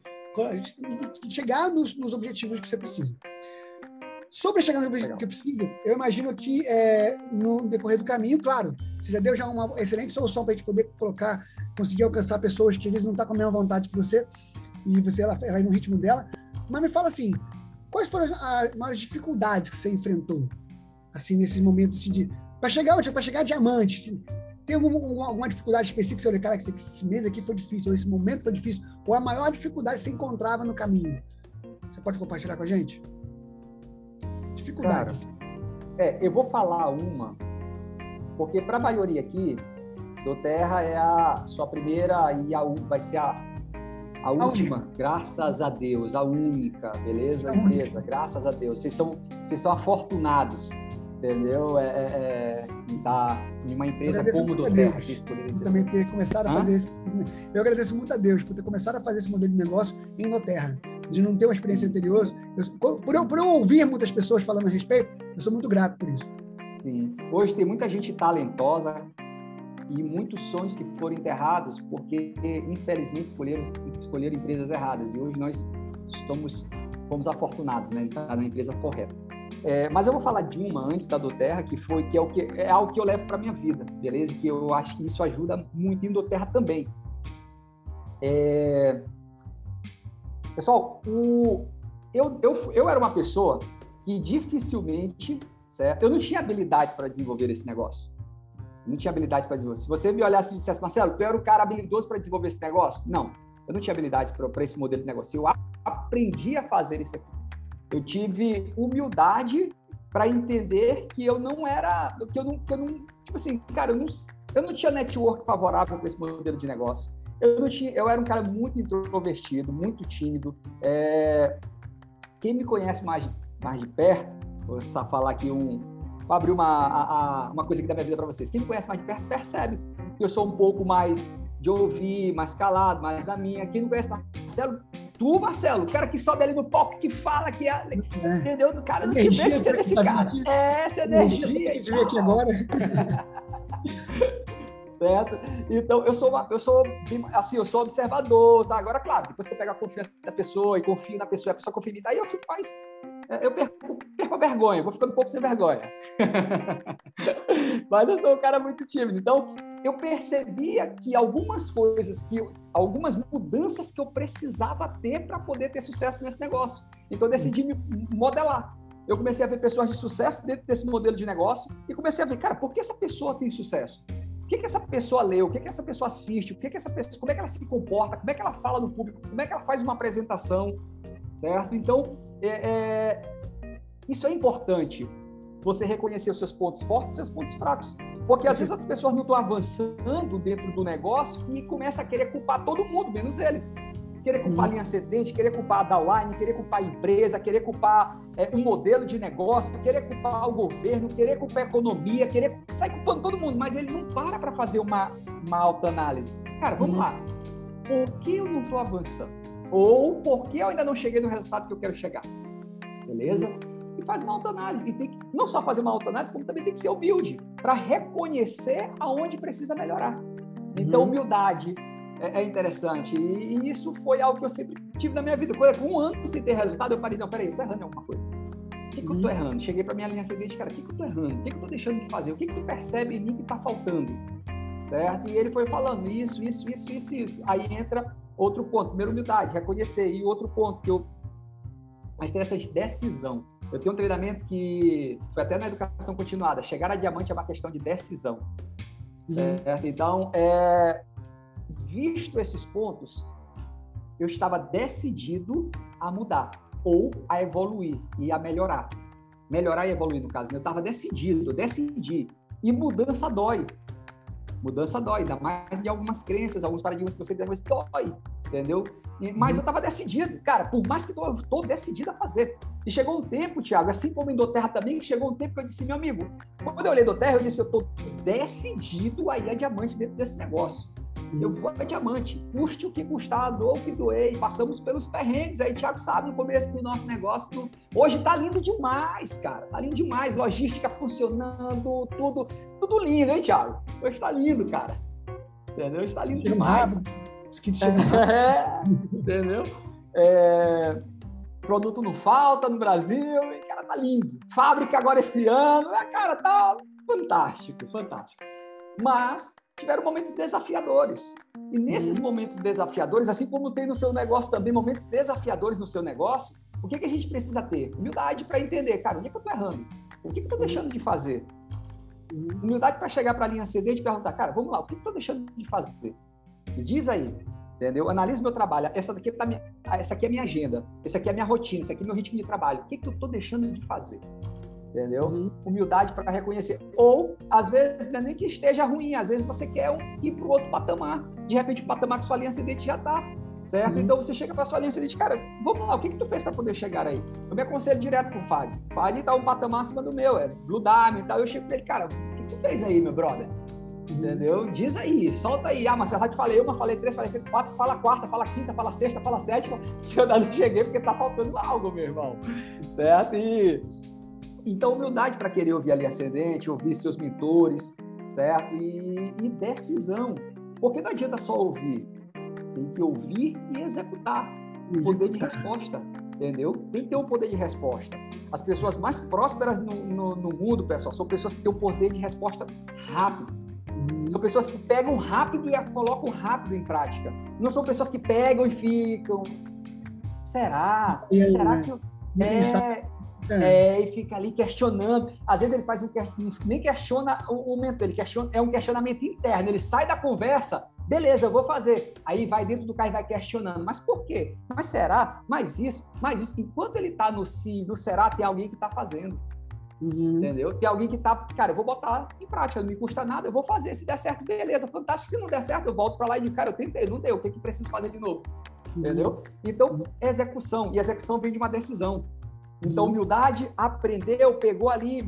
[SPEAKER 1] chegar nos, nos, objetivos que você precisa. Sobre chegar nos objetivos que precisa, eu imagino que é, no decorrer do caminho, claro, você já deu já uma excelente solução para a gente poder colocar, conseguir alcançar pessoas que às vezes não estão tá com a mesma vontade que você, e você ela vai no ritmo dela. Mas me fala assim, quais foram as, as maiores dificuldades que você enfrentou, assim, nesses momentos assim, de para chegar onde? Para chegar a diamante. Assim, tem alguma, alguma dificuldade específica? Você olha, cara, esse, esse mês aqui foi difícil, ou esse momento foi difícil, ou a maior dificuldade que você encontrava no caminho? Você pode compartilhar com a gente? Dificuldades.
[SPEAKER 2] é, eu vou falar uma, porque para a maioria aqui, do Terra é a sua primeira e a vai ser a, a última, graças a Deus, a única, beleza? A empresa, graças a Deus. Vocês são, vocês são afortunados entendeu? É, é, é tá em uma empresa como do Terra.
[SPEAKER 1] Também ter começado a fazer esse, eu agradeço muito a Deus por ter começado a fazer esse modelo de negócio em Noterra, de não ter uma experiência anterior. Eu, por, eu, por eu ouvir muitas pessoas falando a respeito, eu sou muito grato por isso.
[SPEAKER 2] Sim. Hoje tem muita gente talentosa e muitos sonhos que foram enterrados porque, infelizmente, escolheram, escolheram empresas erradas. E hoje nós somos, fomos afortunados, né? Na empresa correta. É, mas eu vou falar de uma antes da do Terra, que foi que é o que é algo que eu levo para minha vida, beleza? Que eu acho que isso ajuda muito em do Terra também. É... Pessoal, o... eu, eu, eu era uma pessoa que dificilmente, certo? Eu não tinha habilidades para desenvolver esse negócio. não tinha habilidades para desenvolver. Se você me olhasse e dissesse, Marcelo, tu era o cara habilidoso para desenvolver esse negócio? Não, eu não tinha habilidades para esse modelo de negócio. Eu aprendi a fazer isso aqui eu tive humildade para entender que eu não era, que eu não, que eu não tipo assim, cara, eu não, eu não tinha network favorável para esse modelo de negócio. Eu não tinha, eu era um cara muito introvertido, muito tímido. É, quem me conhece mais, mais de perto, vou só falar aqui um, vou abrir uma, a, a, uma coisa aqui da minha vida para vocês. Quem me conhece mais de perto percebe que eu sou um pouco mais de ouvir, mais calado, mais na minha. Quem não conhece Marcelo Tu, Marcelo, o cara que sobe ali no palco, que fala, que é, é. entendeu? Cara, não te vejo ser desse cara. É, essa energia. energia aqui agora. <laughs> certo? Então, eu sou, uma, eu sou, assim, eu sou observador, tá? Agora, claro, depois que eu pego a confiança da pessoa e confio na pessoa, a pessoa confia em mim, aí eu fico mais, é, eu perco, perco a vergonha, vou ficando um pouco sem vergonha. <laughs> Mas eu sou um cara muito tímido, então eu percebia que algumas coisas, que algumas mudanças que eu precisava ter para poder ter sucesso nesse negócio. Então eu decidi me modelar. Eu comecei a ver pessoas de sucesso dentro desse modelo de negócio e comecei a ver, cara, por que essa pessoa tem sucesso? O que, que essa pessoa leu? O que, que essa pessoa assiste? O que, que essa pessoa, como é que ela se comporta? Como é que ela fala no público? Como é que ela faz uma apresentação? Certo? Então, é, é, isso é importante. Você reconhecer os seus pontos fortes e seus pontos fracos. Porque às vezes as pessoas não estão avançando dentro do negócio e começa a querer culpar todo mundo, menos ele. Querer culpar a linha ascendente, querer culpar a downline, querer culpar a empresa, querer culpar é, um modelo de negócio, querer culpar o governo, querer culpar a economia, querer sair culpando todo mundo, mas ele não para para fazer uma, uma autoanálise. Cara, vamos uhum. lá. Por que eu não estou avançando? Ou por que eu ainda não cheguei no resultado que eu quero chegar? beleza? Faz uma autoanálise. E tem que não só fazer uma autoanálise, como também tem que ser humilde para reconhecer aonde precisa melhorar. Então, uhum. humildade é, é interessante. E, e, isso foi algo que eu sempre tive na minha vida. Quando um ano sem ter resultado, eu parei, não, peraí, eu tô errando em alguma coisa. O que, que eu tô uhum. errando? Cheguei para minha linha seguinte, cara, o que, que eu tô errando? O que, que eu tô deixando de fazer? O que, que tu percebe em mim que tá faltando? Certo? E ele foi falando isso, isso, isso, isso, isso. Aí entra outro ponto. Primeiro, humildade, reconhecer. E outro ponto que eu... Mas tem essa decisão. Eu tenho um treinamento que foi até na educação continuada. Chegar a diamante é uma questão de decisão. Uhum. Certo? Então, é, visto esses pontos, eu estava decidido a mudar ou a evoluir e a melhorar. Melhorar e evoluir, no caso. Né? Eu estava decidido, eu decidi. E mudança dói. Mudança dói, ainda mais de algumas crenças, alguns paradigmas que você tem, mas dói, entendeu? Mas eu estava decidido, cara, por mais que eu estou decidido a fazer. E chegou um tempo, Thiago, assim como em Doterra também, chegou um tempo que eu disse, meu amigo, quando eu olhei Doterra, eu disse, eu estou decidido a ir a diamante dentro desse negócio. Eu vou a diamante, custe o que custar, doa o que doei, passamos pelos perrengues. Aí, Thiago sabe, no começo do nosso negócio, hoje tá lindo demais, cara. Tá lindo demais, logística funcionando, tudo, tudo lindo, hein, Thiago? Hoje tá lindo, cara. Entendeu? Hoje tá lindo demais. <laughs> É, entendeu? É, produto não falta no Brasil, e, cara, tá lindo. Fábrica agora esse ano, cara, tá fantástico, fantástico. Mas tiveram momentos desafiadores. E nesses uhum. momentos desafiadores, assim como tem no seu negócio também momentos desafiadores no seu negócio, o que, que a gente precisa ter? Humildade para entender, cara, onde é que eu estou errando? O que, que eu estou uhum. deixando de fazer? Uhum. Humildade para chegar para a linha CD e perguntar, cara, vamos lá, o que, que eu estou deixando de fazer? Me diz aí, entendeu? Analise meu trabalho. Essa daqui tá minha, essa aqui é a minha agenda, essa aqui é a minha rotina, esse aqui é meu ritmo de trabalho. O que, que eu estou deixando de fazer? entendeu? Uhum. Humildade para reconhecer. Ou, às vezes, não é nem que esteja ruim, às vezes você quer um, ir para o outro patamar. De repente, o patamar que sua linha ascendente já está, certo? Uhum. Então, você chega para sua linha ascendente, cara, vamos lá, o que, que tu fez para poder chegar aí? Eu me aconselho direto com o Fábio está um patamar acima do meu, é Blue Diamond e tal. Eu chego para ele, cara, o que, que tu fez aí, meu brother? Entendeu? Diz aí, solta aí. Ah, mas já te falei uma, falei três, falei quatro, fala quarta, fala quinta, fala sexta, fala sétima. <laughs> Se eu não cheguei, porque tá faltando algo, meu irmão. Certo? E então, humildade para querer ouvir a linha ascendente, ouvir seus mentores, certo? E, e decisão. Porque não adianta só ouvir, tem que ouvir e executar. executar. Poder de resposta, entendeu? Tem que ter um poder de resposta. As pessoas mais prósperas no, no, no mundo, pessoal, são pessoas que têm um poder de resposta rápido. São pessoas que pegam rápido e a colocam rápido em prática. Não são pessoas que pegam e ficam. Será? Será que eu... É, é. É, e fica ali questionando. Às vezes ele faz um nem questiona o, o mentor, ele questiona, é um questionamento interno. Ele sai da conversa, beleza, eu vou fazer. Aí vai dentro do carro e vai questionando. Mas por quê? Mas será? Mas isso? Mas isso? Enquanto ele está no sim, no será, tem alguém que está fazendo. Uhum. Entendeu? Tem alguém que tá, cara, eu vou botar em prática, não me custa nada, eu vou fazer. Se der certo, beleza, fantástico. Se não der certo, eu volto para lá e digo, cara, eu tentei, não deu, o que, que preciso fazer de novo? Uhum. Entendeu? Então, execução. E execução vem de uma decisão. Então, uhum. humildade, aprendeu, pegou ali,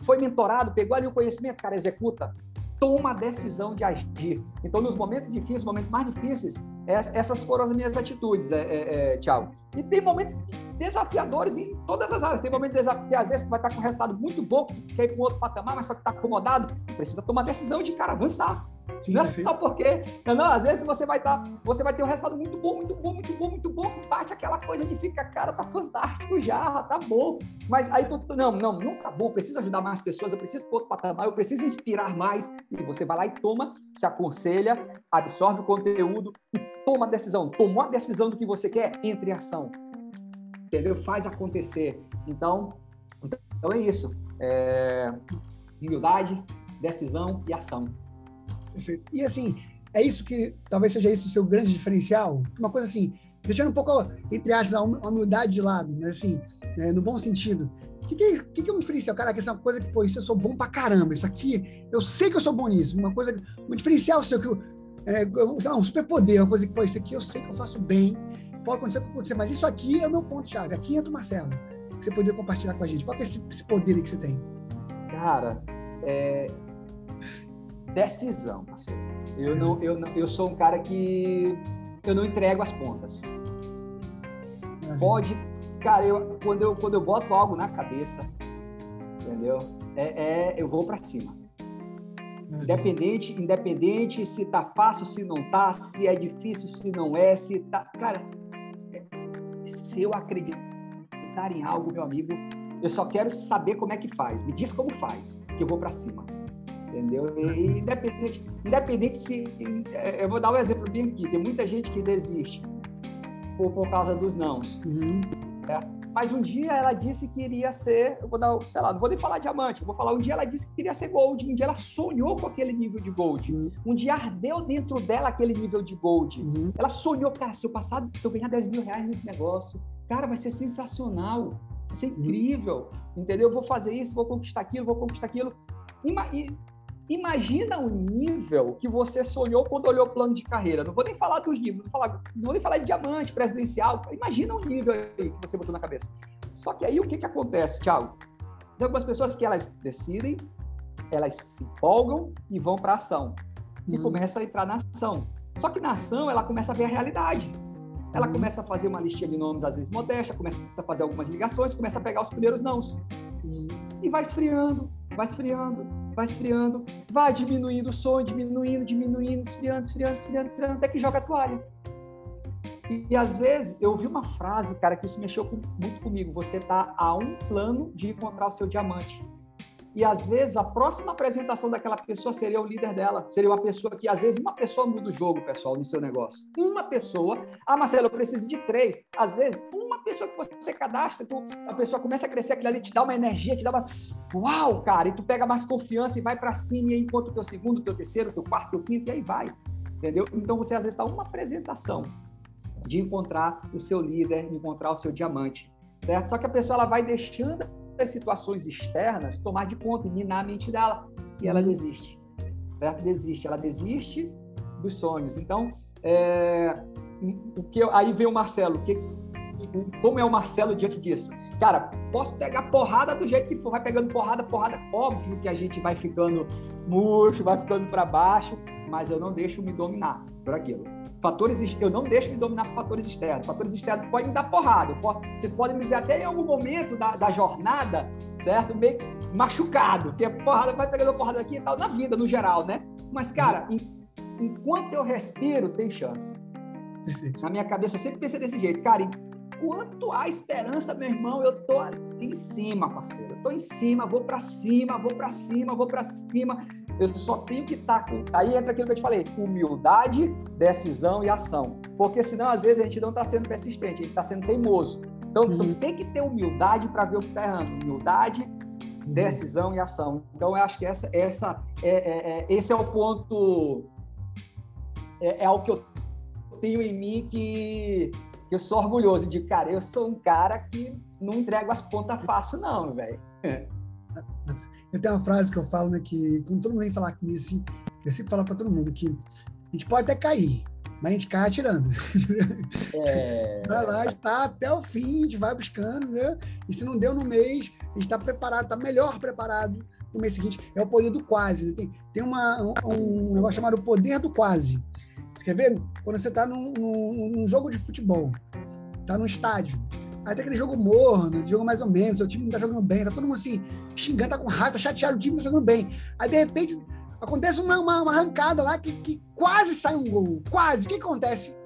[SPEAKER 2] foi mentorado, pegou ali o conhecimento, cara, executa. Toma a decisão de agir. Então, nos momentos difíceis, momentos mais difíceis, essas foram as minhas atitudes, é, é, é, Thiago. E tem momentos desafiadores em todas as áreas. Tem momentos desafiadores, às vezes, tu vai estar com um resultado muito bom, quer ir para um outro patamar, mas só que está acomodado, precisa tomar decisão de, cara, avançar. Sim, não é só porque. Não, não, às vezes você vai estar. Tá, você vai ter um resultado muito bom, muito bom, muito bom, muito bom, que bate aquela coisa de fica, cara, tá fantástico já, tá bom. Mas aí tu. Não, não, não tá bom, preciso ajudar mais pessoas, eu preciso para outro patamar, eu preciso inspirar mais. E você vai lá e toma, se aconselha, absorve o conteúdo e toma a decisão. Tomou a decisão do que você quer, entre em ação. Entendeu? Faz acontecer. Então, então é isso. É, humildade, decisão e ação.
[SPEAKER 1] Perfeito. E assim, é isso que talvez seja isso o seu grande diferencial? Uma coisa assim, deixando um pouco, entre aspas, a humildade de lado, mas assim, né, no bom sentido. O que, que, é, que, que é um diferencial? Cara, que essa é uma coisa que, pô, isso eu sou bom pra caramba. Isso aqui, eu sei que eu sou bom nisso. Uma coisa, um diferencial seu, que é, sei lá, um superpoder, uma coisa que, pô, isso aqui eu sei que eu faço bem. Pode acontecer o que acontecer, mas isso aqui é o meu ponto-chave. Aqui entra o Marcelo. Que você poderia compartilhar com a gente. Qual é esse, esse poder que você tem?
[SPEAKER 2] Cara, é, decisão, parceiro. Eu não, eu não, eu sou um cara que eu não entrego as pontas. Pode cara, eu, quando, eu, quando eu boto algo na cabeça, entendeu? É, é eu vou para cima. Independente, independente se tá fácil, se não tá, se é difícil, se não é, se tá. Cara, se eu acreditar em algo, meu amigo, eu só quero saber como é que faz. Me diz como faz, que eu vou para cima. Entendeu? E, independente, independente se. É, eu vou dar um exemplo bem aqui. Tem muita gente que desiste por, por causa dos nãos. Uhum. Certo? Mas um dia ela disse que iria ser, eu vou dar, sei lá, não vou nem falar diamante, vou falar, um dia ela disse que queria ser gold, um dia ela sonhou com aquele nível de gold, uhum. um dia ardeu dentro dela aquele nível de gold. Uhum. Ela sonhou, cara, se eu passar, se eu ganhar 10 mil reais nesse negócio, cara, vai ser sensacional, vai ser uhum. incrível, uhum. entendeu? Eu vou fazer isso, vou conquistar aquilo, vou conquistar aquilo. E, Imagina o nível que você sonhou quando olhou o plano de carreira. Não vou nem falar dos níveis, não vou, falar, não vou nem falar de diamante, presidencial. Imagina o nível aí que você botou na cabeça. Só que aí o que, que acontece, Thiago? Tem algumas pessoas que elas decidem, elas se empolgam e vão para ação. E hum. começa a ir para a ação. Só que na ação ela começa a ver a realidade. Ela hum. começa a fazer uma listinha de nomes, às vezes modesta, começa a fazer algumas ligações, começa a pegar os primeiros nãos. Hum. E vai esfriando, vai esfriando, vai esfriando, vai diminuindo o sonho, diminuindo, diminuindo, esfriando, esfriando, esfriando, esfriando, até que joga a toalha. E, e às vezes eu ouvi uma frase, cara, que isso mexeu com, muito comigo. Você está a um plano de encontrar o seu diamante. E às vezes a próxima apresentação daquela pessoa seria o líder dela, seria uma pessoa que às vezes uma pessoa muda o jogo, pessoal, no seu negócio. Uma pessoa, ah, Marcelo, eu preciso de três. Às vezes, uma pessoa que você cadastra, tu, a pessoa começa a crescer, aquilo ali te dá uma energia, te dá uma. Uau, cara! E tu pega mais confiança e vai para cima, e aí encontra o teu segundo, o teu terceiro, o teu quarto, o teu quinto, e aí vai. Entendeu? Então você às vezes está uma apresentação de encontrar o seu líder, encontrar o seu diamante, certo? Só que a pessoa ela vai deixando as situações externas tomar de conta e minar a mente dela. E ela uhum. desiste. Certo? Desiste. Ela desiste dos sonhos. Então, é, o que eu, aí vem o Marcelo. Que, como é o Marcelo diante disso? Cara, posso pegar porrada do jeito que for, vai pegando porrada, porrada. Óbvio que a gente vai ficando murcho, vai ficando para baixo, mas eu não deixo me dominar por aquilo. Fatores, eu não deixo me dominar por fatores externos. Fatores externos podem me dar porrada. Posso, vocês podem me ver até em algum momento da, da jornada, certo? Meio machucado, porque a porrada vai pegando porrada aqui e tal, na vida, no geral, né? Mas, cara, em, enquanto eu respiro, tem chance. Perfeito. Na minha cabeça, eu sempre pensei desse jeito. Cara, enquanto há esperança, meu irmão, eu tô ali em cima, parceiro. Eu tô em cima, vou para cima, vou para cima, vou para cima. Eu só tenho que estar tá com. Aí entra aquilo que eu te falei: humildade, decisão e ação. Porque senão, às vezes, a gente não está sendo persistente, a gente está sendo teimoso. Então, uhum. tem que ter humildade para ver o que está errando. Humildade, uhum. decisão e ação. Então, eu acho que essa, essa é, é, é esse é o ponto. É, é algo que eu tenho em mim que, que eu sou orgulhoso de, cara, eu sou um cara que não entrego as pontas fácil, não, velho. <laughs>
[SPEAKER 1] Eu tenho uma frase que eu falo, né, que quando todo mundo vem falar comigo assim, eu sempre falo para todo mundo que a gente pode até cair, mas a gente cai atirando. É... Vai lá, a gente tá até o fim, a gente vai buscando, né? E se não deu no mês, a gente está preparado, está melhor preparado no mês seguinte. É o poder do quase. Né? Tem, tem uma, um, um negócio chamado poder do quase. Você quer ver? Quando você está num, num, num jogo de futebol, tá no estádio, Aí tem aquele jogo morno, jogo mais ou menos, seu time não tá jogando bem, tá todo mundo assim, xingando, tá com raiva, tá chateado, o time não tá jogando bem. Aí, de repente, acontece uma, uma, uma arrancada lá que, que quase sai um gol. Quase. O que acontece?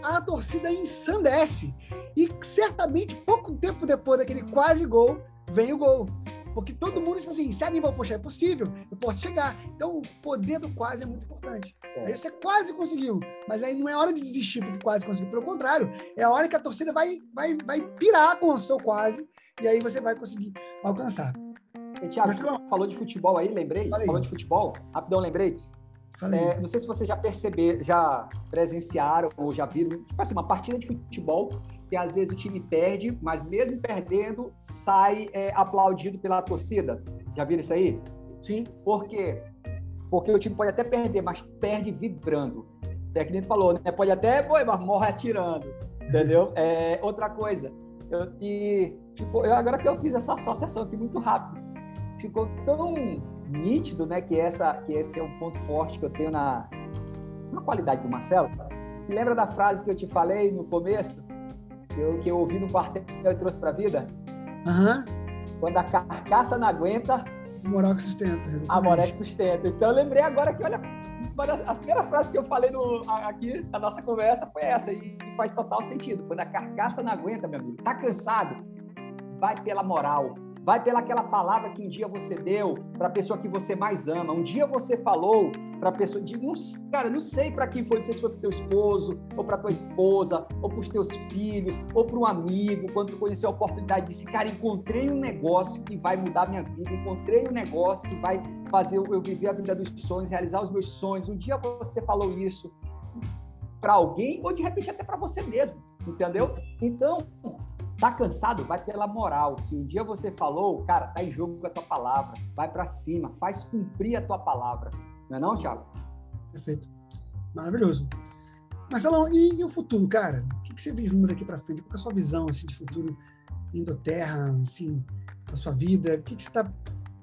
[SPEAKER 1] A torcida ensandece. E certamente, pouco tempo depois daquele quase gol, vem o gol. Porque todo mundo, tipo assim, se anima, poxa, é possível, eu posso chegar. Então, o poder do quase é muito importante. É. Aí você quase conseguiu, mas aí não é hora de desistir porque quase conseguiu. Pelo contrário, é a hora que a torcida vai, vai, vai pirar com o seu quase, e aí você vai conseguir alcançar.
[SPEAKER 2] E, Thiago, você falou de futebol aí, lembrei? Falei. Falou de futebol, rapidão, lembrei. É, não sei se vocês já perceberam, já presenciaram ou já viram, tipo assim, uma partida de futebol que às vezes o time perde, mas mesmo perdendo, sai é, aplaudido pela torcida. Já viram isso aí?
[SPEAKER 1] Sim.
[SPEAKER 2] Por quê? Porque o time pode até perder, mas perde vibrando. É que nem falou, né? Pode até, pô, mas morre atirando. Entendeu? <laughs> É, outra coisa, eu, e, tipo, eu, agora que eu fiz essa associação aqui muito rápido, ficou tão nítido, né, que, essa, que esse é um ponto forte que eu tenho na, na qualidade do Marcelo. lembra da frase que eu te falei no começo? Que eu, que eu ouvi no quartel e trouxe para a vida?
[SPEAKER 1] Aham.
[SPEAKER 2] Quando a carcaça não aguenta,
[SPEAKER 1] A moral que sustenta. exatamente.
[SPEAKER 2] a moral que sustenta. Então eu lembrei agora que, olha, uma das as primeiras frases que eu falei no, aqui na nossa conversa foi essa, e faz total sentido. Quando a carcaça não aguenta, meu amigo, tá cansado, vai pela moral. Vai pela aquela palavra que um dia você deu para a pessoa que você mais ama. Um dia você falou para a pessoa, de, não, cara, não sei para quem foi, não sei se foi para teu esposo, ou para tua esposa, ou para os teus filhos, ou para um amigo, quando tu conheceu a oportunidade, disse, cara, encontrei um negócio que vai mudar minha vida, encontrei um negócio que vai fazer eu viver a vida dos sonhos, realizar os meus sonhos. Um dia você falou isso para alguém, ou de repente até para você mesmo, entendeu? Então, tá cansado? Vai pela moral. Se um dia você falou, cara, tá em jogo a tua palavra, vai para cima, faz cumprir a tua palavra. Não é não, Thiago?
[SPEAKER 1] Perfeito. Maravilhoso. Marcelão, e, e o futuro, cara? O que, que você vislumbra daqui para frente? Qual é a sua visão assim, de futuro indo terra, assim, da sua vida? O que, que você está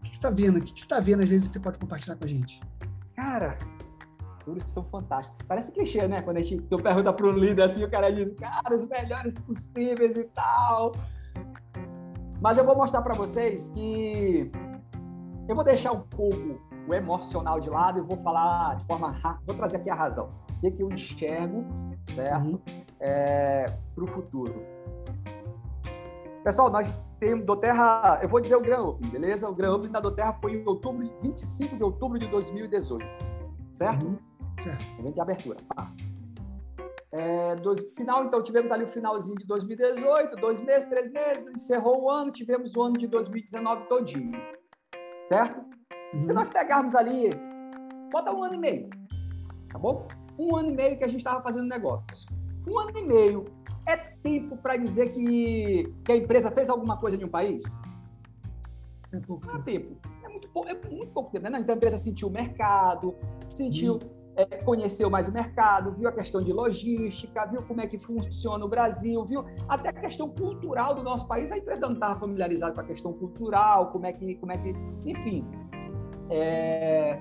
[SPEAKER 1] que que você tá vendo? O que, que você está vendo, às vezes, que você pode compartilhar com a gente?
[SPEAKER 2] Cara, os futuros são fantásticos. Parece clichê, né? Quando a gente tu pergunta para um líder assim, o cara diz, cara, os melhores possíveis e tal. Mas eu vou mostrar para vocês que eu vou deixar um pouco o emocional de lado e vou falar de forma rápida, vou trazer aqui a razão. O que, que eu enxergo, certo?
[SPEAKER 1] Uhum.
[SPEAKER 2] É, para o futuro. Pessoal, nós temos do Terra, eu vou dizer o Gran Open, beleza? O Gran Open da do Terra foi em outubro, 25 de outubro de 2018, certo?
[SPEAKER 1] Uhum. Certo.
[SPEAKER 2] Evento de abertura. Pá. É, dois, final, então, tivemos ali o finalzinho de 2018, dois meses, três meses, encerrou o ano, tivemos o ano de 2019 todinho, certo? Se
[SPEAKER 1] Uhum.
[SPEAKER 2] nós pegarmos ali, bota um ano e meio, tá bom? Um ano e meio que a gente estava fazendo negócio. Um ano e meio é tempo para dizer que, que a empresa fez alguma coisa em um país?
[SPEAKER 1] É pouco
[SPEAKER 2] é
[SPEAKER 1] tempo.
[SPEAKER 2] tempo. É muito, pou- é muito pouco tempo, né? Então a empresa sentiu o mercado, sentiu, é, conheceu mais o mercado, viu a questão de logística, viu como é que funciona o Brasil, viu até a questão cultural do nosso país. A empresa não estava familiarizada com a questão cultural, como é que, como é que, enfim. É,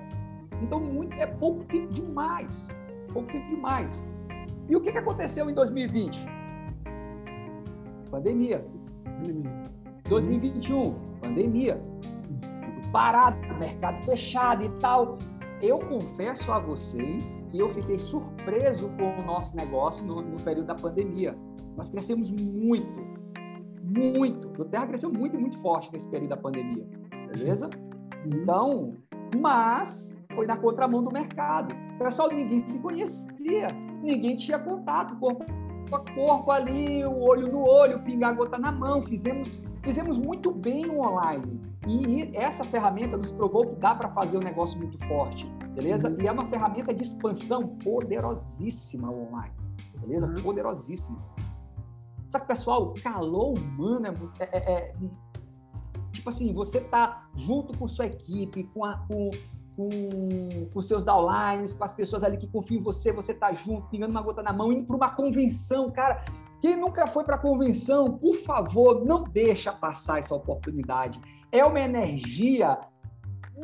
[SPEAKER 2] então muito, é pouco tempo demais, pouco tempo demais. E o que, que aconteceu em 2020? Pandemia.
[SPEAKER 1] Pandemia.
[SPEAKER 2] 2021, pandemia, tudo parado, mercado fechado e tal. Eu confesso a vocês que eu fiquei surpreso com o nosso negócio no, no período da pandemia. Nós crescemos muito, muito. O Terra cresceu muito e muito forte nesse período da pandemia, beleza? Então, mas foi na contramão do mercado. Pessoal, ninguém se conhecia, ninguém tinha contato, corpo a corpo ali, o olho no olho, pingar a gota na mão. Fizemos, fizemos muito bem o online. E essa ferramenta nos provou que dá para fazer um negócio muito forte, beleza?
[SPEAKER 1] Uhum.
[SPEAKER 2] E é uma ferramenta de expansão poderosíssima o online, beleza?
[SPEAKER 1] Uhum.
[SPEAKER 2] Poderosíssima. Só que, pessoal, o calor humano é, é- é- é- tipo assim, você tá junto com sua equipe, com, a, com, com, com seus downlines, com as pessoas ali que confiam em você, você tá junto, pingando uma gota na mão, indo para uma convenção, cara. Quem nunca foi para convenção, por favor, não deixa passar essa oportunidade. É uma energia,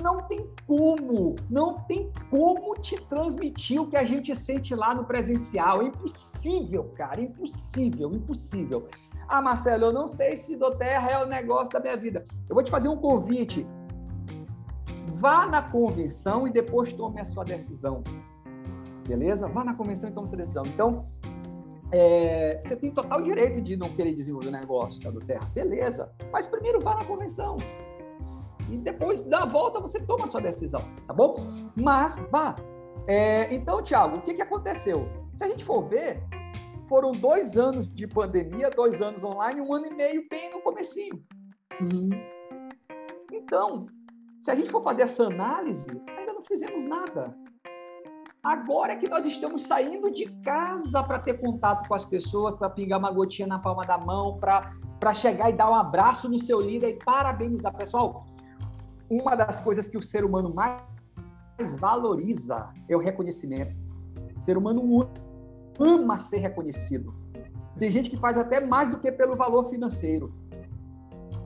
[SPEAKER 2] não tem como, não tem como te transmitir o que a gente sente lá no presencial. É impossível, cara, impossível, impossível. Ah, Marcelo, eu não sei se do terra é o negócio da minha vida. Eu vou te fazer um convite. Vá na convenção e depois tome a sua decisão. Beleza? Vá na convenção e tome a sua decisão. Então, é, você tem total direito de não querer desenvolver o negócio tá, do terra. Beleza. Mas primeiro vá na convenção. E depois, da volta, você toma a sua decisão. Tá bom? Mas vá. É, então, Thiago, o que, que aconteceu? Se a gente for ver, foram dois anos de pandemia, dois anos online, um ano e meio bem no comecinho.
[SPEAKER 1] Uhum.
[SPEAKER 2] Então, se a gente for fazer essa análise, ainda não fizemos nada. Agora que nós estamos saindo de casa para ter contato com as pessoas, para pingar uma gotinha na palma da mão, para chegar e dar um abraço no seu líder e parabenizar. Pessoal, uma das coisas que o ser humano mais valoriza é o reconhecimento. O ser humano ama ser reconhecido. Tem gente que faz até mais do que pelo valor financeiro.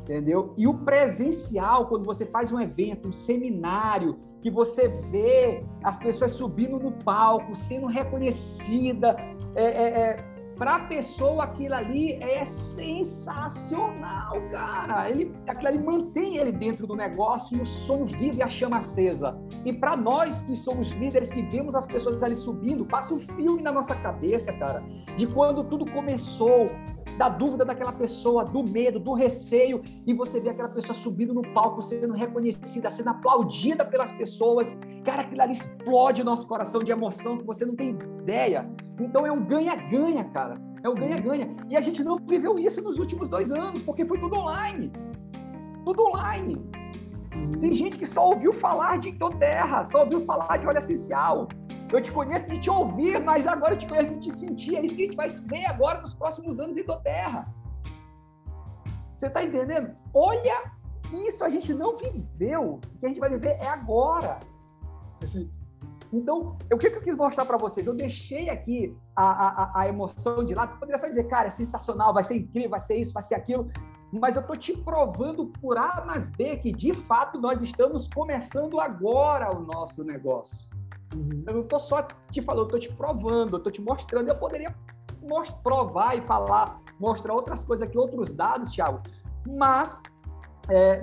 [SPEAKER 2] Entendeu? E o presencial, quando você faz um evento, um seminário, que você vê as pessoas subindo no palco, sendo reconhecida, é, é, é, Para a pessoa, aquilo ali é sensacional, cara. Ele, aquilo ali mantém ele dentro do negócio e o som vive a chama acesa. E para nós que somos líderes, que vemos as pessoas ali subindo, passa um filme na nossa cabeça, cara, de quando tudo começou, da dúvida daquela pessoa, do medo, do receio, e você vê aquela pessoa subindo no palco, sendo reconhecida, sendo aplaudida pelas pessoas. Cara, aquilo ali explode o nosso coração de emoção que você não tem ideia. Então é um ganha-ganha, cara. É um ganha-ganha. E a gente não viveu isso nos últimos dois anos, porque foi tudo online. Tudo online. Tem gente que só ouviu falar de Terra, só ouviu falar de óleo essencial, eu te conheço de te ouvir, mas agora eu te conheço de te sentir. É isso que a gente vai ver agora nos próximos anos em Terra. Você está entendendo? Olha isso, a gente não viveu. O que a gente vai viver é agora. Perfeito. Então, o que, eu quis mostrar para vocês? Eu deixei aqui a, a, a emoção de lado. Poderia só dizer, cara, é sensacional, vai ser incrível, vai ser isso, vai ser aquilo. Mas eu estou te provando por A mais B que, de fato, nós estamos começando agora o nosso negócio. Uhum. Eu não estou só te falando, eu estou te provando, eu estou te mostrando. Eu poderia provar e falar, mostrar outras coisas aqui, outros dados, Thiago, mas é,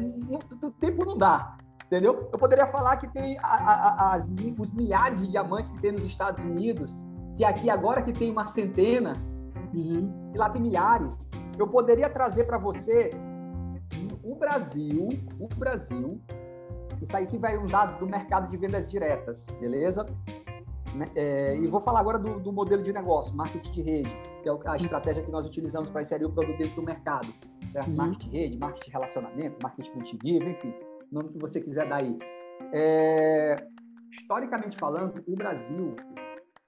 [SPEAKER 2] o tempo não dá, entendeu? Eu poderia falar que tem a, a, as, os milhares de diamantes que tem nos Estados Unidos, que aqui agora que tem uma centena, uhum. e lá tem milhares. Eu poderia trazer para você o Brasil, o Brasil isso aqui vai um dado do mercado de vendas diretas, beleza? Né, é, e vou falar agora do, do, modelo de negócio, marketing de rede, que é a estratégia que nós utilizamos para inserir o produto dentro do mercado. Certo? Uhum. Marketing de rede, marketing de relacionamento, marketing multinível, enfim, o nome que você quiser dar aí. É, historicamente falando, o Brasil,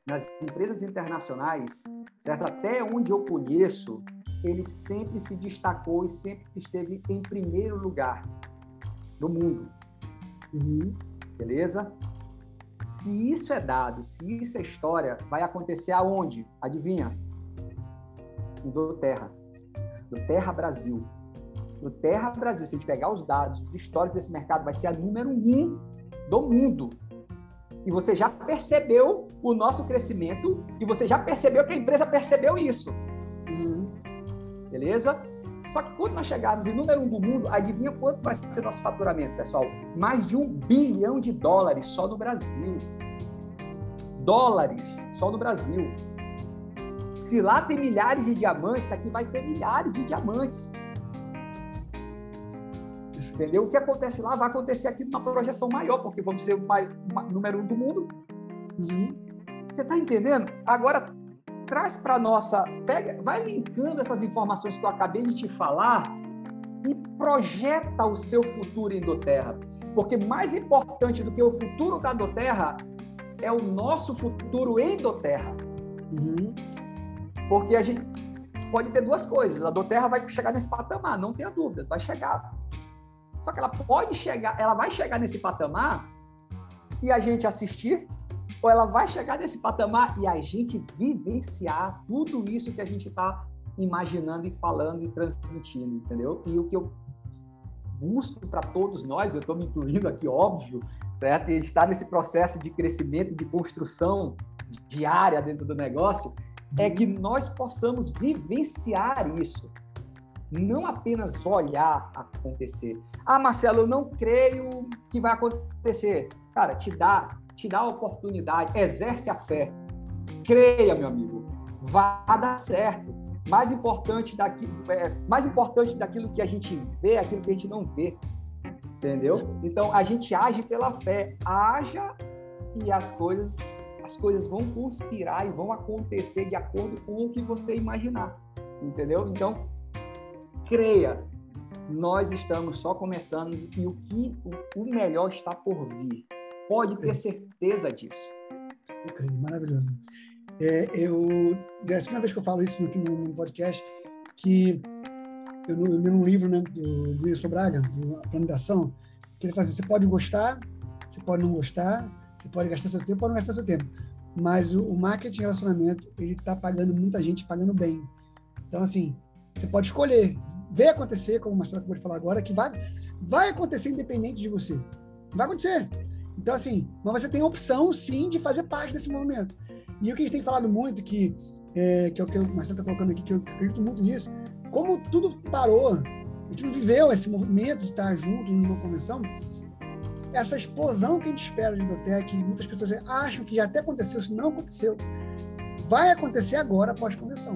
[SPEAKER 2] nas empresas internacionais, certo? até onde eu conheço, ele sempre se destacou e sempre esteve em primeiro lugar no mundo. Uhum. Beleza? Se isso é dado, se isso é história, vai acontecer aonde? Adivinha? Do Terra. Do Terra Brasil. Do Terra Brasil, se a gente pegar os dados, os históricos desse mercado, vai ser a número um do mundo. E você já percebeu o nosso crescimento e você já percebeu que a empresa percebeu isso. Uhum. Beleza? Só que quando nós chegarmos em número um do mundo, adivinha quanto vai ser nosso faturamento, pessoal? Mais de um bilhão de dólares só no Brasil. Dólares só no Brasil. Se lá tem milhares de diamantes, aqui vai ter milhares de diamantes. Entendeu? O que acontece lá vai acontecer aqui numa projeção maior, porque vamos ser o número um do mundo. Uhum. Você está entendendo? Agora, traz para nossa, pega, vai linkando essas informações que eu acabei de te falar e projeta o seu futuro em Doterra. Porque mais importante do que o futuro da Doterra é o nosso futuro em Doterra. Uhum. Porque a gente pode ter duas coisas. A Doterra vai chegar nesse patamar, não tenha dúvidas, vai chegar. Só que ela pode chegar, ela vai chegar nesse patamar e a gente assistir ou ela vai chegar nesse patamar e a gente vivenciar tudo isso que a gente está imaginando e falando e transmitindo, entendeu? E o que eu busco para todos nós, eu estou me incluindo aqui, óbvio, certo? E estar nesse processo de crescimento, de construção diária dentro do negócio, é que nós possamos vivenciar isso. Não apenas olhar acontecer. Ah, Marcelo, eu não creio que vai acontecer. Cara, te dá te dá a oportunidade, exerce a fé. Creia, meu amigo, vai dar certo. Mais importante daquilo, é, mais importante daquilo que a gente vê, aquilo que a gente não vê. Entendeu? Então a gente age pela fé, haja e as coisas as coisas vão conspirar e vão acontecer de acordo com o que você imaginar. Entendeu? Então, creia. Nós estamos só começando e o que o melhor está por vir. Pode ter certeza disso.
[SPEAKER 1] Incrível, maravilhoso. É, eu, é a segunda vez que eu falo isso no, no podcast, que eu, eu li um livro né, do, Wilson Braga, do Plano de Ação, que ele fala assim, você pode gostar, você pode não gostar, você pode gastar seu tempo ou não gastar seu tempo. Mas o, o marketing relacionamento, ele está pagando muita gente, pagando bem. Então, assim, você pode escolher, ver acontecer, como o Marcelo acabou de falar agora, que vai, vai acontecer independente de você. Vai acontecer. Então, assim, mas você tem a opção, sim, de fazer parte desse movimento. E o que a gente tem falado muito, que é, que é o que o Marcelo está colocando aqui, que eu acredito muito nisso, como tudo parou, a gente não viveu esse movimento de estar junto numa convenção, essa explosão que a gente espera de Dotec, muitas pessoas acham que já até aconteceu, isso não aconteceu, vai acontecer agora após convenção.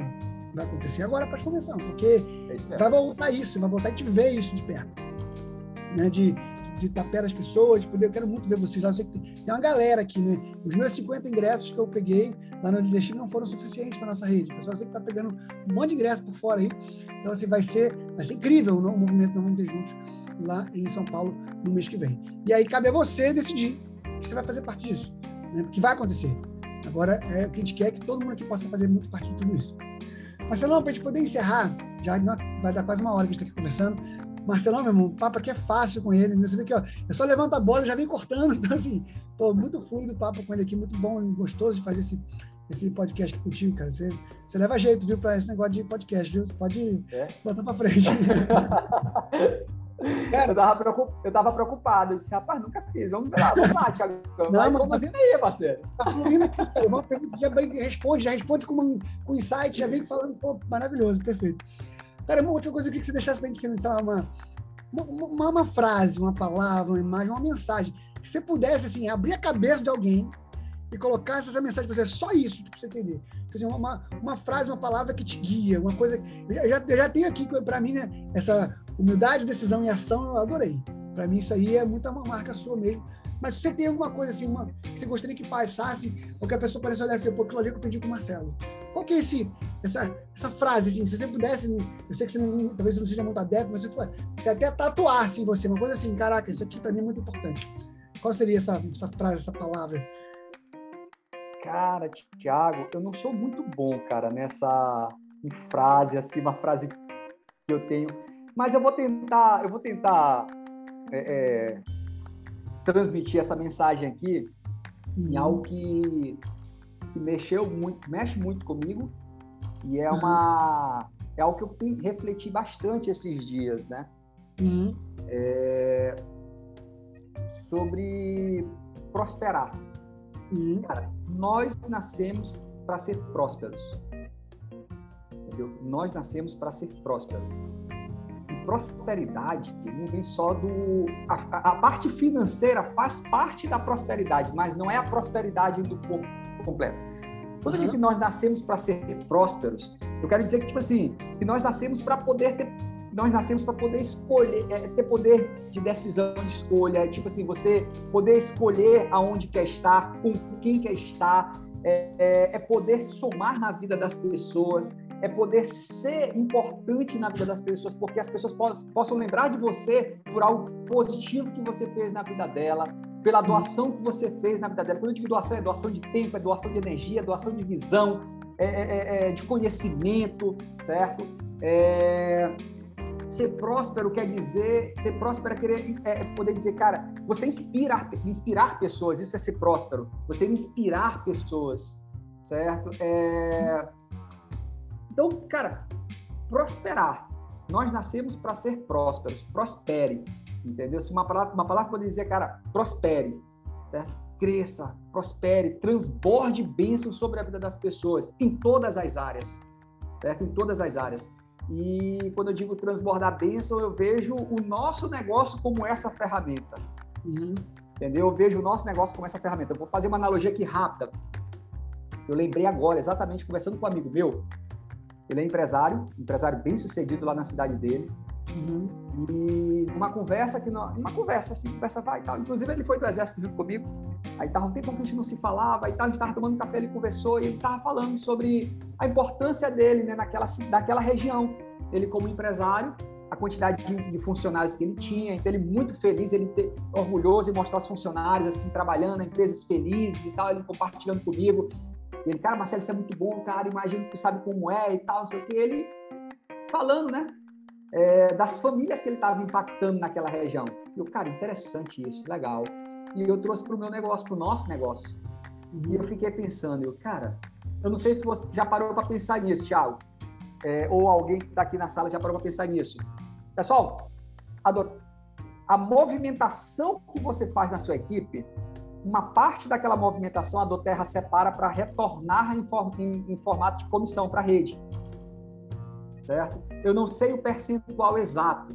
[SPEAKER 1] Vai acontecer agora após convenção, porque é vai voltar isso, vai voltar a gente ver isso de perto. Né? De, de estar perto das pessoas, de poder, eu quero muito ver vocês lá. Eu sei que tem uma galera aqui, né? Os meus 50 ingressos que eu peguei lá no Destino não foram suficientes para nossa rede. O pessoal sei que está pegando um monte de ingressos por fora aí. Então, assim, vai ser, vai ser incrível o movimento Não Vamos Ter Juntos lá em São Paulo no mês que vem. E aí cabe a você decidir que você vai fazer parte disso, né? Porque vai acontecer. Agora, é o que a gente quer é que todo mundo aqui possa fazer muito parte de tudo isso. Marcelão, para a gente poder encerrar, já vai dar quase uma hora que a gente está aqui conversando, Marcelão, meu irmão, o papo aqui é fácil com ele. Né? Você vê que ó, eu só levanto a bola e já vem cortando. <laughs> Então, assim, pô, muito fluido o papo com ele aqui, muito bom, gostoso de fazer esse, esse podcast contigo, cara. Você, você leva jeito, viu, para esse negócio de podcast, viu? Você pode é? botar para frente. <laughs>
[SPEAKER 2] Cara, eu tava, preocupado, eu tava preocupado. Eu disse, rapaz, nunca fiz. Vamos lá, vamos lá, Thiago. Não, Vai mas conduzindo tá aí, parceiro. <laughs> Tá fluindo
[SPEAKER 1] cara. Uma pergunta, já responde, já responde com, com insight, já vem falando, pô, maravilhoso, perfeito. Cara, uma última coisa que eu queria que você deixasse pra gente, sei lá, uma, uma, uma, frase, uma palavra, uma imagem, uma mensagem. Que você pudesse, assim, abrir a cabeça de alguém e colocar essa mensagem para você, só isso para você entender. Assim, uma, uma frase, uma palavra que te guia, uma coisa. Eu já, eu já tenho aqui para mim, né, essa humildade, decisão e ação, eu adorei. Para mim, isso aí é muita marca sua mesmo. Mas você tem alguma coisa assim, que você gostaria que passasse, ou que a pessoa pareça olhar assim, pô, aquilo ali que eu pedi com o Marcelo. Qual que é esse, essa, essa frase, assim, se você pudesse, eu sei que você não, talvez você não seja muito adepto, mas se você até tatuasse em você, uma coisa assim, caraca, isso aqui para mim é muito importante. Qual seria essa, essa frase, essa palavra?
[SPEAKER 2] Cara, Thiago, eu não sou muito bom, cara, nessa frase, assim, uma frase que eu tenho. Mas eu vou tentar, eu vou tentar é, é, transmitir essa mensagem aqui uhum. em algo que, que, mexeu muito, mexe muito comigo e é uma é algo que eu refleti bastante esses dias, né? Uhum. É, sobre prosperar. Uhum. Cara, nós nascemos para ser prósperos. Entendeu? Nós nascemos para ser prósperos. Prosperidade não vem só do. A, a, parte financeira faz parte da prosperidade, mas não é a prosperidade do corpo completo. Quando uhum. eu digo que nós nascemos para ser prósperos, eu quero dizer que, tipo assim, que nós nascemos para poder ter nós nascemos para poder escolher, é, ter poder de decisão de escolha, tipo assim, você poder escolher aonde quer estar, com quem quer estar, é, é, é, poder somar na vida das pessoas, é poder ser importante na vida das pessoas, porque as pessoas possam, lembrar de você por algo positivo que você fez na vida dela, pela doação que você fez na vida dela. Quando eu digo doação, é doação de tempo, é doação de energia, é doação de visão, é, é, é de conhecimento, certo? É, Ser próspero quer dizer, ser próspero é querer é, é poder dizer, cara, você inspirar, inspirar pessoas, isso é ser próspero. Você inspirar pessoas, certo? É... Então, cara, prosperar. Nós nascemos para ser prósperos, prospere, entendeu? Se uma palavra, uma palavra poderia dizer, cara, prospere, certo? Cresça, prospere, transborde bênçãos sobre a vida das pessoas em todas as áreas, certo? Em todas as áreas. E quando eu digo transbordar bênção, eu vejo o nosso negócio como essa ferramenta. Uhum. Entendeu? Eu vejo o nosso negócio como essa ferramenta. Eu vou fazer uma analogia aqui rápida. Eu lembrei agora, exatamente, conversando com um amigo meu. Ele é empresário, empresário bem sucedido lá na cidade dele. Uhum. E uma conversa que nós, uma conversa assim, conversa vai e tal. Inclusive ele foi do exército junto comigo. Aí tava um tempo que a gente não se falava e tal, a gente tava tomando café, ele conversou e ele tava falando sobre a importância dele, né, naquela naquela região. Ele como empresário, a quantidade de, de, funcionários que ele tinha, então ele muito feliz, ele ter, orgulhoso em mostrar os funcionários assim trabalhando, empresas felizes e tal, ele compartilhando comigo. E ele, cara, Marcelo, isso é muito bom, cara, imagina que sabe como é e tal, não sei o que. Ele falando, né? é, das famílias que ele estava impactando naquela região. Eu, cara, interessante isso, legal. E eu trouxe para o meu negócio, para o nosso negócio. E eu fiquei pensando, eu, cara, eu não sei se você já parou para pensar nisso, Thiago, é, ou alguém que está aqui na sala já parou para pensar nisso. Pessoal, a, a movimentação que você faz na sua equipe uma parte daquela movimentação a Doterra separa para retornar em, em, em, formato de comissão para a rede. Certo? Eu não sei o percentual exato,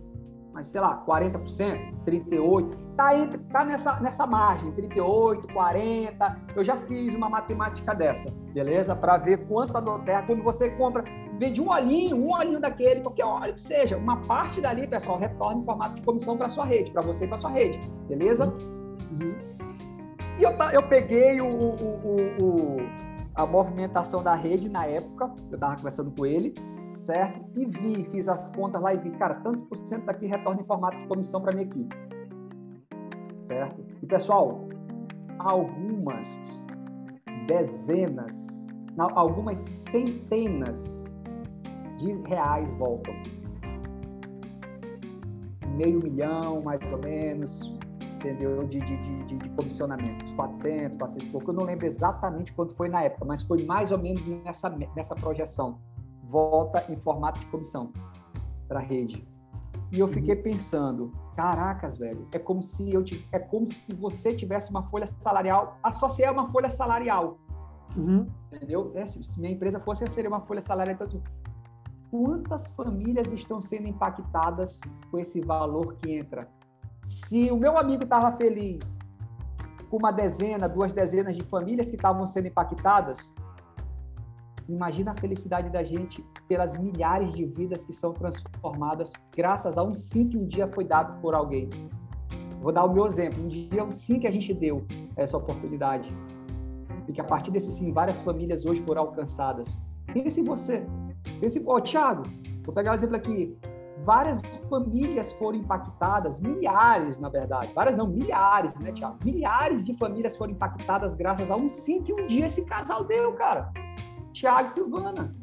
[SPEAKER 2] mas sei lá, 40%, 38%, está tá nessa, nessa margem, 38%, 40%. Eu já fiz uma matemática dessa, beleza? Para ver quanto a Doterra, quando você compra, vende um olhinho, um olhinho daquele, qualquer óleo que seja, uma parte dali, pessoal, retorna em formato de comissão para sua rede, para você e para sua rede, beleza? Uhum. E eu, eu peguei o, o, o, a movimentação da rede na época, eu estava conversando com ele, certo? E vi, fiz as contas lá e vi, cara, tantos por cento daqui retorna em formato de comissão para minha equipe. Certo? E pessoal, algumas dezenas, algumas centenas de reais voltam. Meio milhão, mais ou menos, entendeu? De, de, de, de comissionamento, uns 400, 400 e pouco. Eu não lembro exatamente quanto foi na época, mas foi mais ou menos nessa, nessa projeção. Volta em formato de comissão para a rede. E eu fiquei uhum. pensando, caracas, velho, é como se eu é como se você tivesse uma folha salarial, associar uma folha salarial. Uhum. Entendeu? É, se minha empresa fosse, seria uma folha salarial. Então, assim, quantas famílias estão sendo impactadas com esse valor que entra? Se o meu amigo estava feliz com uma dezena, duas dezenas de famílias que estavam sendo impactadas, imagina a felicidade da gente pelas milhares de vidas que são transformadas graças a um sim que um dia foi dado por alguém. Vou dar o meu exemplo. Um dia, um sim que a gente deu essa oportunidade. E que a partir desse sim, várias famílias hoje foram alcançadas. Pense em você. Pense, ó, oh, Thiago, vou pegar o um exemplo aqui várias famílias foram impactadas, milhares, na verdade, várias não, milhares, né, Tiago? Milhares de famílias foram impactadas graças a um sim que um dia esse casal deu, cara. Tiago e Silvana.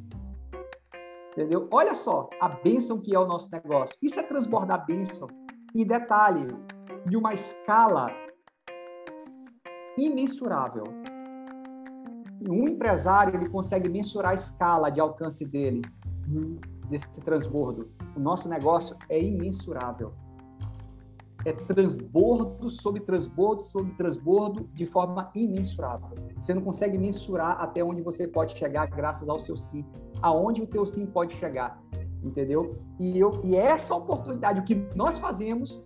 [SPEAKER 2] Entendeu? Olha só a bênção que é o nosso negócio. Isso é transbordar bênção. E detalhe, de uma escala imensurável. Um empresário ele consegue mensurar a escala de alcance dele. Hum desse transbordo. O nosso negócio é imensurável. É transbordo sobre transbordo sobre transbordo de forma imensurável. Você não consegue mensurar até onde você pode chegar graças ao seu sim, aonde o teu sim pode chegar, entendeu? E, eu, e essa oportunidade, o que nós fazemos,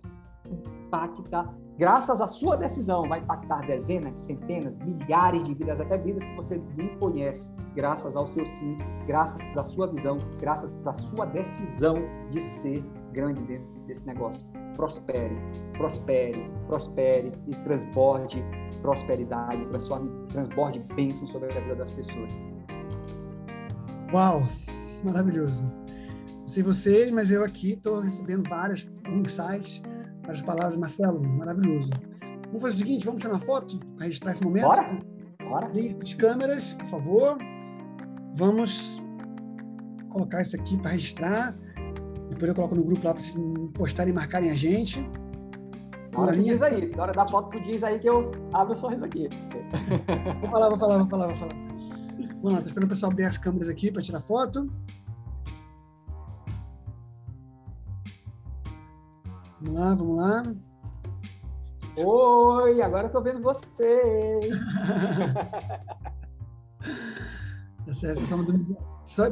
[SPEAKER 2] impacta graças à sua decisão, vai impactar dezenas, centenas, milhares de vidas, até vidas que você nem conhece, graças ao seu sim, graças à sua visão, graças à sua decisão de ser grande dentro desse negócio. Prospere, prospere, prospere e transborde prosperidade, transforme, transborde bênção sobre a vida das pessoas.
[SPEAKER 1] Uau, maravilhoso. Não sei vocês, mas eu aqui estou recebendo vários insights as palavras, Marcelo, maravilhoso. Vamos fazer o seguinte, vamos tirar uma foto para registrar esse momento?
[SPEAKER 2] Bora! Bora!
[SPEAKER 1] As câmeras, por favor. Vamos colocar isso aqui para registrar. Depois eu coloco no grupo lá para vocês postarem e marcarem a gente.
[SPEAKER 2] Na hora que diz aí, na hora da foto tu diz aí que eu abro o sorriso aqui.
[SPEAKER 1] Vou falar, vou falar, vou falar, vou falar. Vamos lá, tô esperando o pessoal abrir as câmeras aqui para tirar foto. Vamos lá, vamos lá.
[SPEAKER 2] Oi, agora eu tô vendo vocês. <laughs>
[SPEAKER 1] tá certo, pessoal, domingo,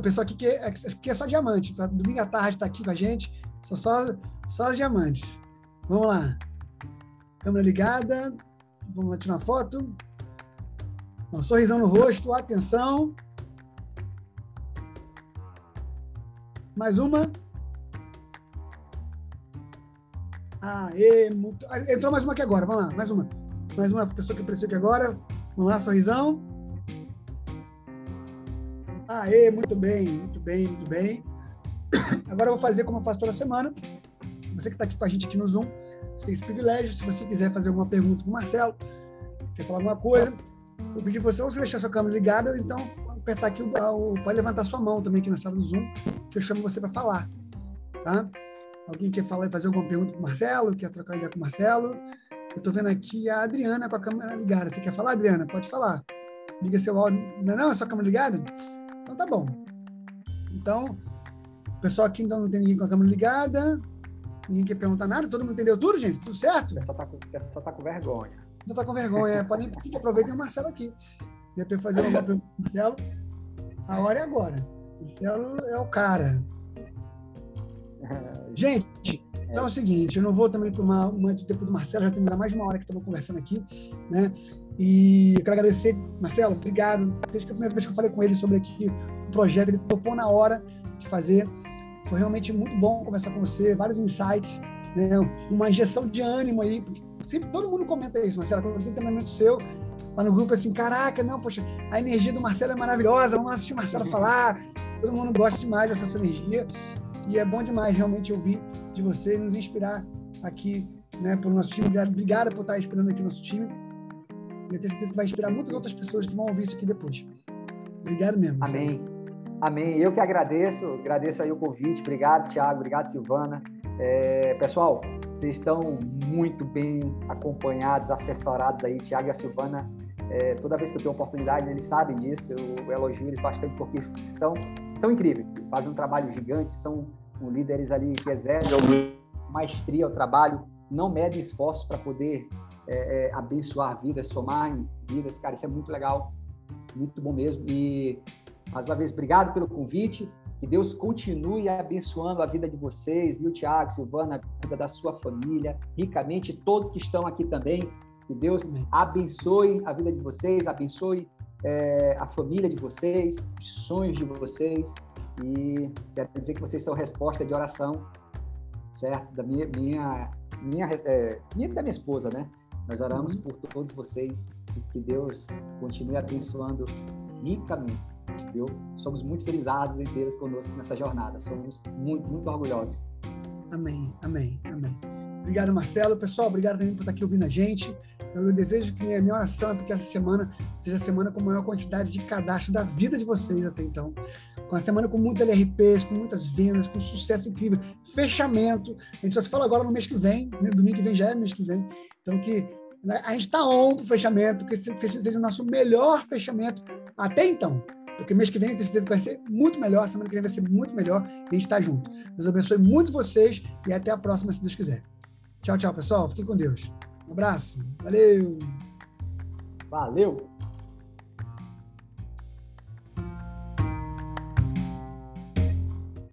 [SPEAKER 1] pessoal aqui que é, é só diamante. Pra domingo à tarde tá aqui com a gente. São só, só as diamantes. Vamos lá. Câmera ligada. Vamos lá tirar uma foto. Um sorrisão no rosto, atenção. Mais uma. Aê, muito... Ah, entrou mais uma aqui agora, vamos lá, mais uma. Mais uma pessoa que apareceu aqui agora. Vamos lá, sorrisão. Aê, muito bem, muito bem, muito bem. <coughs> Agora eu vou fazer como eu faço toda semana. Você que está aqui com a gente aqui no Zoom, você tem esse privilégio. Se você quiser fazer alguma pergunta para o Marcelo, quer falar alguma coisa, eu pedi para você ou você deixar sua câmera ligada, então apertar aqui o, o, pode levantar sua mão também aqui na sala do Zoom, que eu chamo você para falar, tá? Alguém quer falar e fazer alguma pergunta para o Marcelo? Quer trocar ideia com o Marcelo? Eu estou vendo aqui a Adriana com a câmera ligada. Você quer falar, Adriana? Pode falar. Liga seu áudio. Não, é não? É sua câmera ligada? Então tá bom. Então, o pessoal aqui então não tem ninguém com a câmera ligada. Ninguém quer perguntar nada. Todo mundo entendeu tudo, gente? Tudo certo?
[SPEAKER 2] Só tá com, só tá com vergonha.
[SPEAKER 1] Não tá com vergonha, pode nem pedir, aproveitem o Marcelo aqui. Depois fazer uma pergunta pro Marcelo. A hora é agora. Marcelo é o cara. Gente, então é o seguinte, eu não vou também tomar muito tempo do Marcelo, já temos mais de uma hora que estamos conversando aqui, né? E eu quero agradecer, Marcelo, obrigado. Desde a primeira vez que eu falei com ele sobre aqui o projeto, ele topou na hora de fazer. Foi realmente muito bom conversar com você, vários insights, né? uma injeção de ânimo aí, porque sempre todo mundo comenta isso, Marcelo, quando tem treinamento seu, lá no grupo, assim, caraca, não, poxa, a energia do Marcelo é maravilhosa, vamos assistir o Marcelo falar, todo mundo gosta demais dessa sua energia, e é bom demais realmente ouvir de você, nos inspirar aqui, né, pelo nosso time, obrigado por estar inspirando aqui o nosso time, eu tenho certeza que vai inspirar muitas outras pessoas que vão ouvir isso aqui depois. Obrigado mesmo.
[SPEAKER 2] Amém. Amém. Eu que agradeço, agradeço aí o convite. Obrigado, Thiago. Obrigado, Silvana. É, pessoal, vocês estão muito bem acompanhados, assessorados aí, Thiago e a Silvana. É, toda vez que eu tenho oportunidade, eles sabem disso, eu, elogio eles bastante porque estão, são incríveis, fazem um trabalho gigante, são líderes ali que exercem maestria ao trabalho, não medem esforços para poder é, é, abençoar vidas, somar em vidas. Cara, isso é muito legal, muito bom mesmo. E, mais uma vez, obrigado pelo convite. Que Deus continue abençoando a vida de vocês, viu, Tiago, Silvana, a vida da sua família, ricamente, todos que estão aqui também. Que Deus abençoe a vida de vocês, abençoe é, a família de vocês, os sonhos de vocês. E quero dizer que vocês são resposta de oração, certo? Da minha, minha, minha, é, minha da minha esposa, né? Nós oramos uhum. por todos vocês e que Deus continue abençoando ricamente, viu? Somos muito felizes em tê-los conosco nessa jornada. Somos muito, muito orgulhosos.
[SPEAKER 1] Amém, amém, amém. Obrigado, Marcelo. Pessoal, obrigado também por estar aqui ouvindo a gente. Eu desejo que a minha oração é porque essa semana seja a semana com a maior quantidade de cadastro da vida de vocês até então. Com a semana com muitos LRPs, com muitas vendas, com sucesso incrível, fechamento. A gente só se fala agora no mês que vem, no domingo que vem já é mês que vem. Então, que né? A gente está on para o fechamento, que seja o nosso melhor fechamento até então. Porque mês que vem eu tenho certeza que vai ser muito melhor, semana que vem vai ser muito melhor e a gente está junto. Deus abençoe muito vocês e até a próxima, se Deus quiser. Tchau, tchau, pessoal. Fiquem com Deus. Um abraço. Valeu.
[SPEAKER 2] Valeu.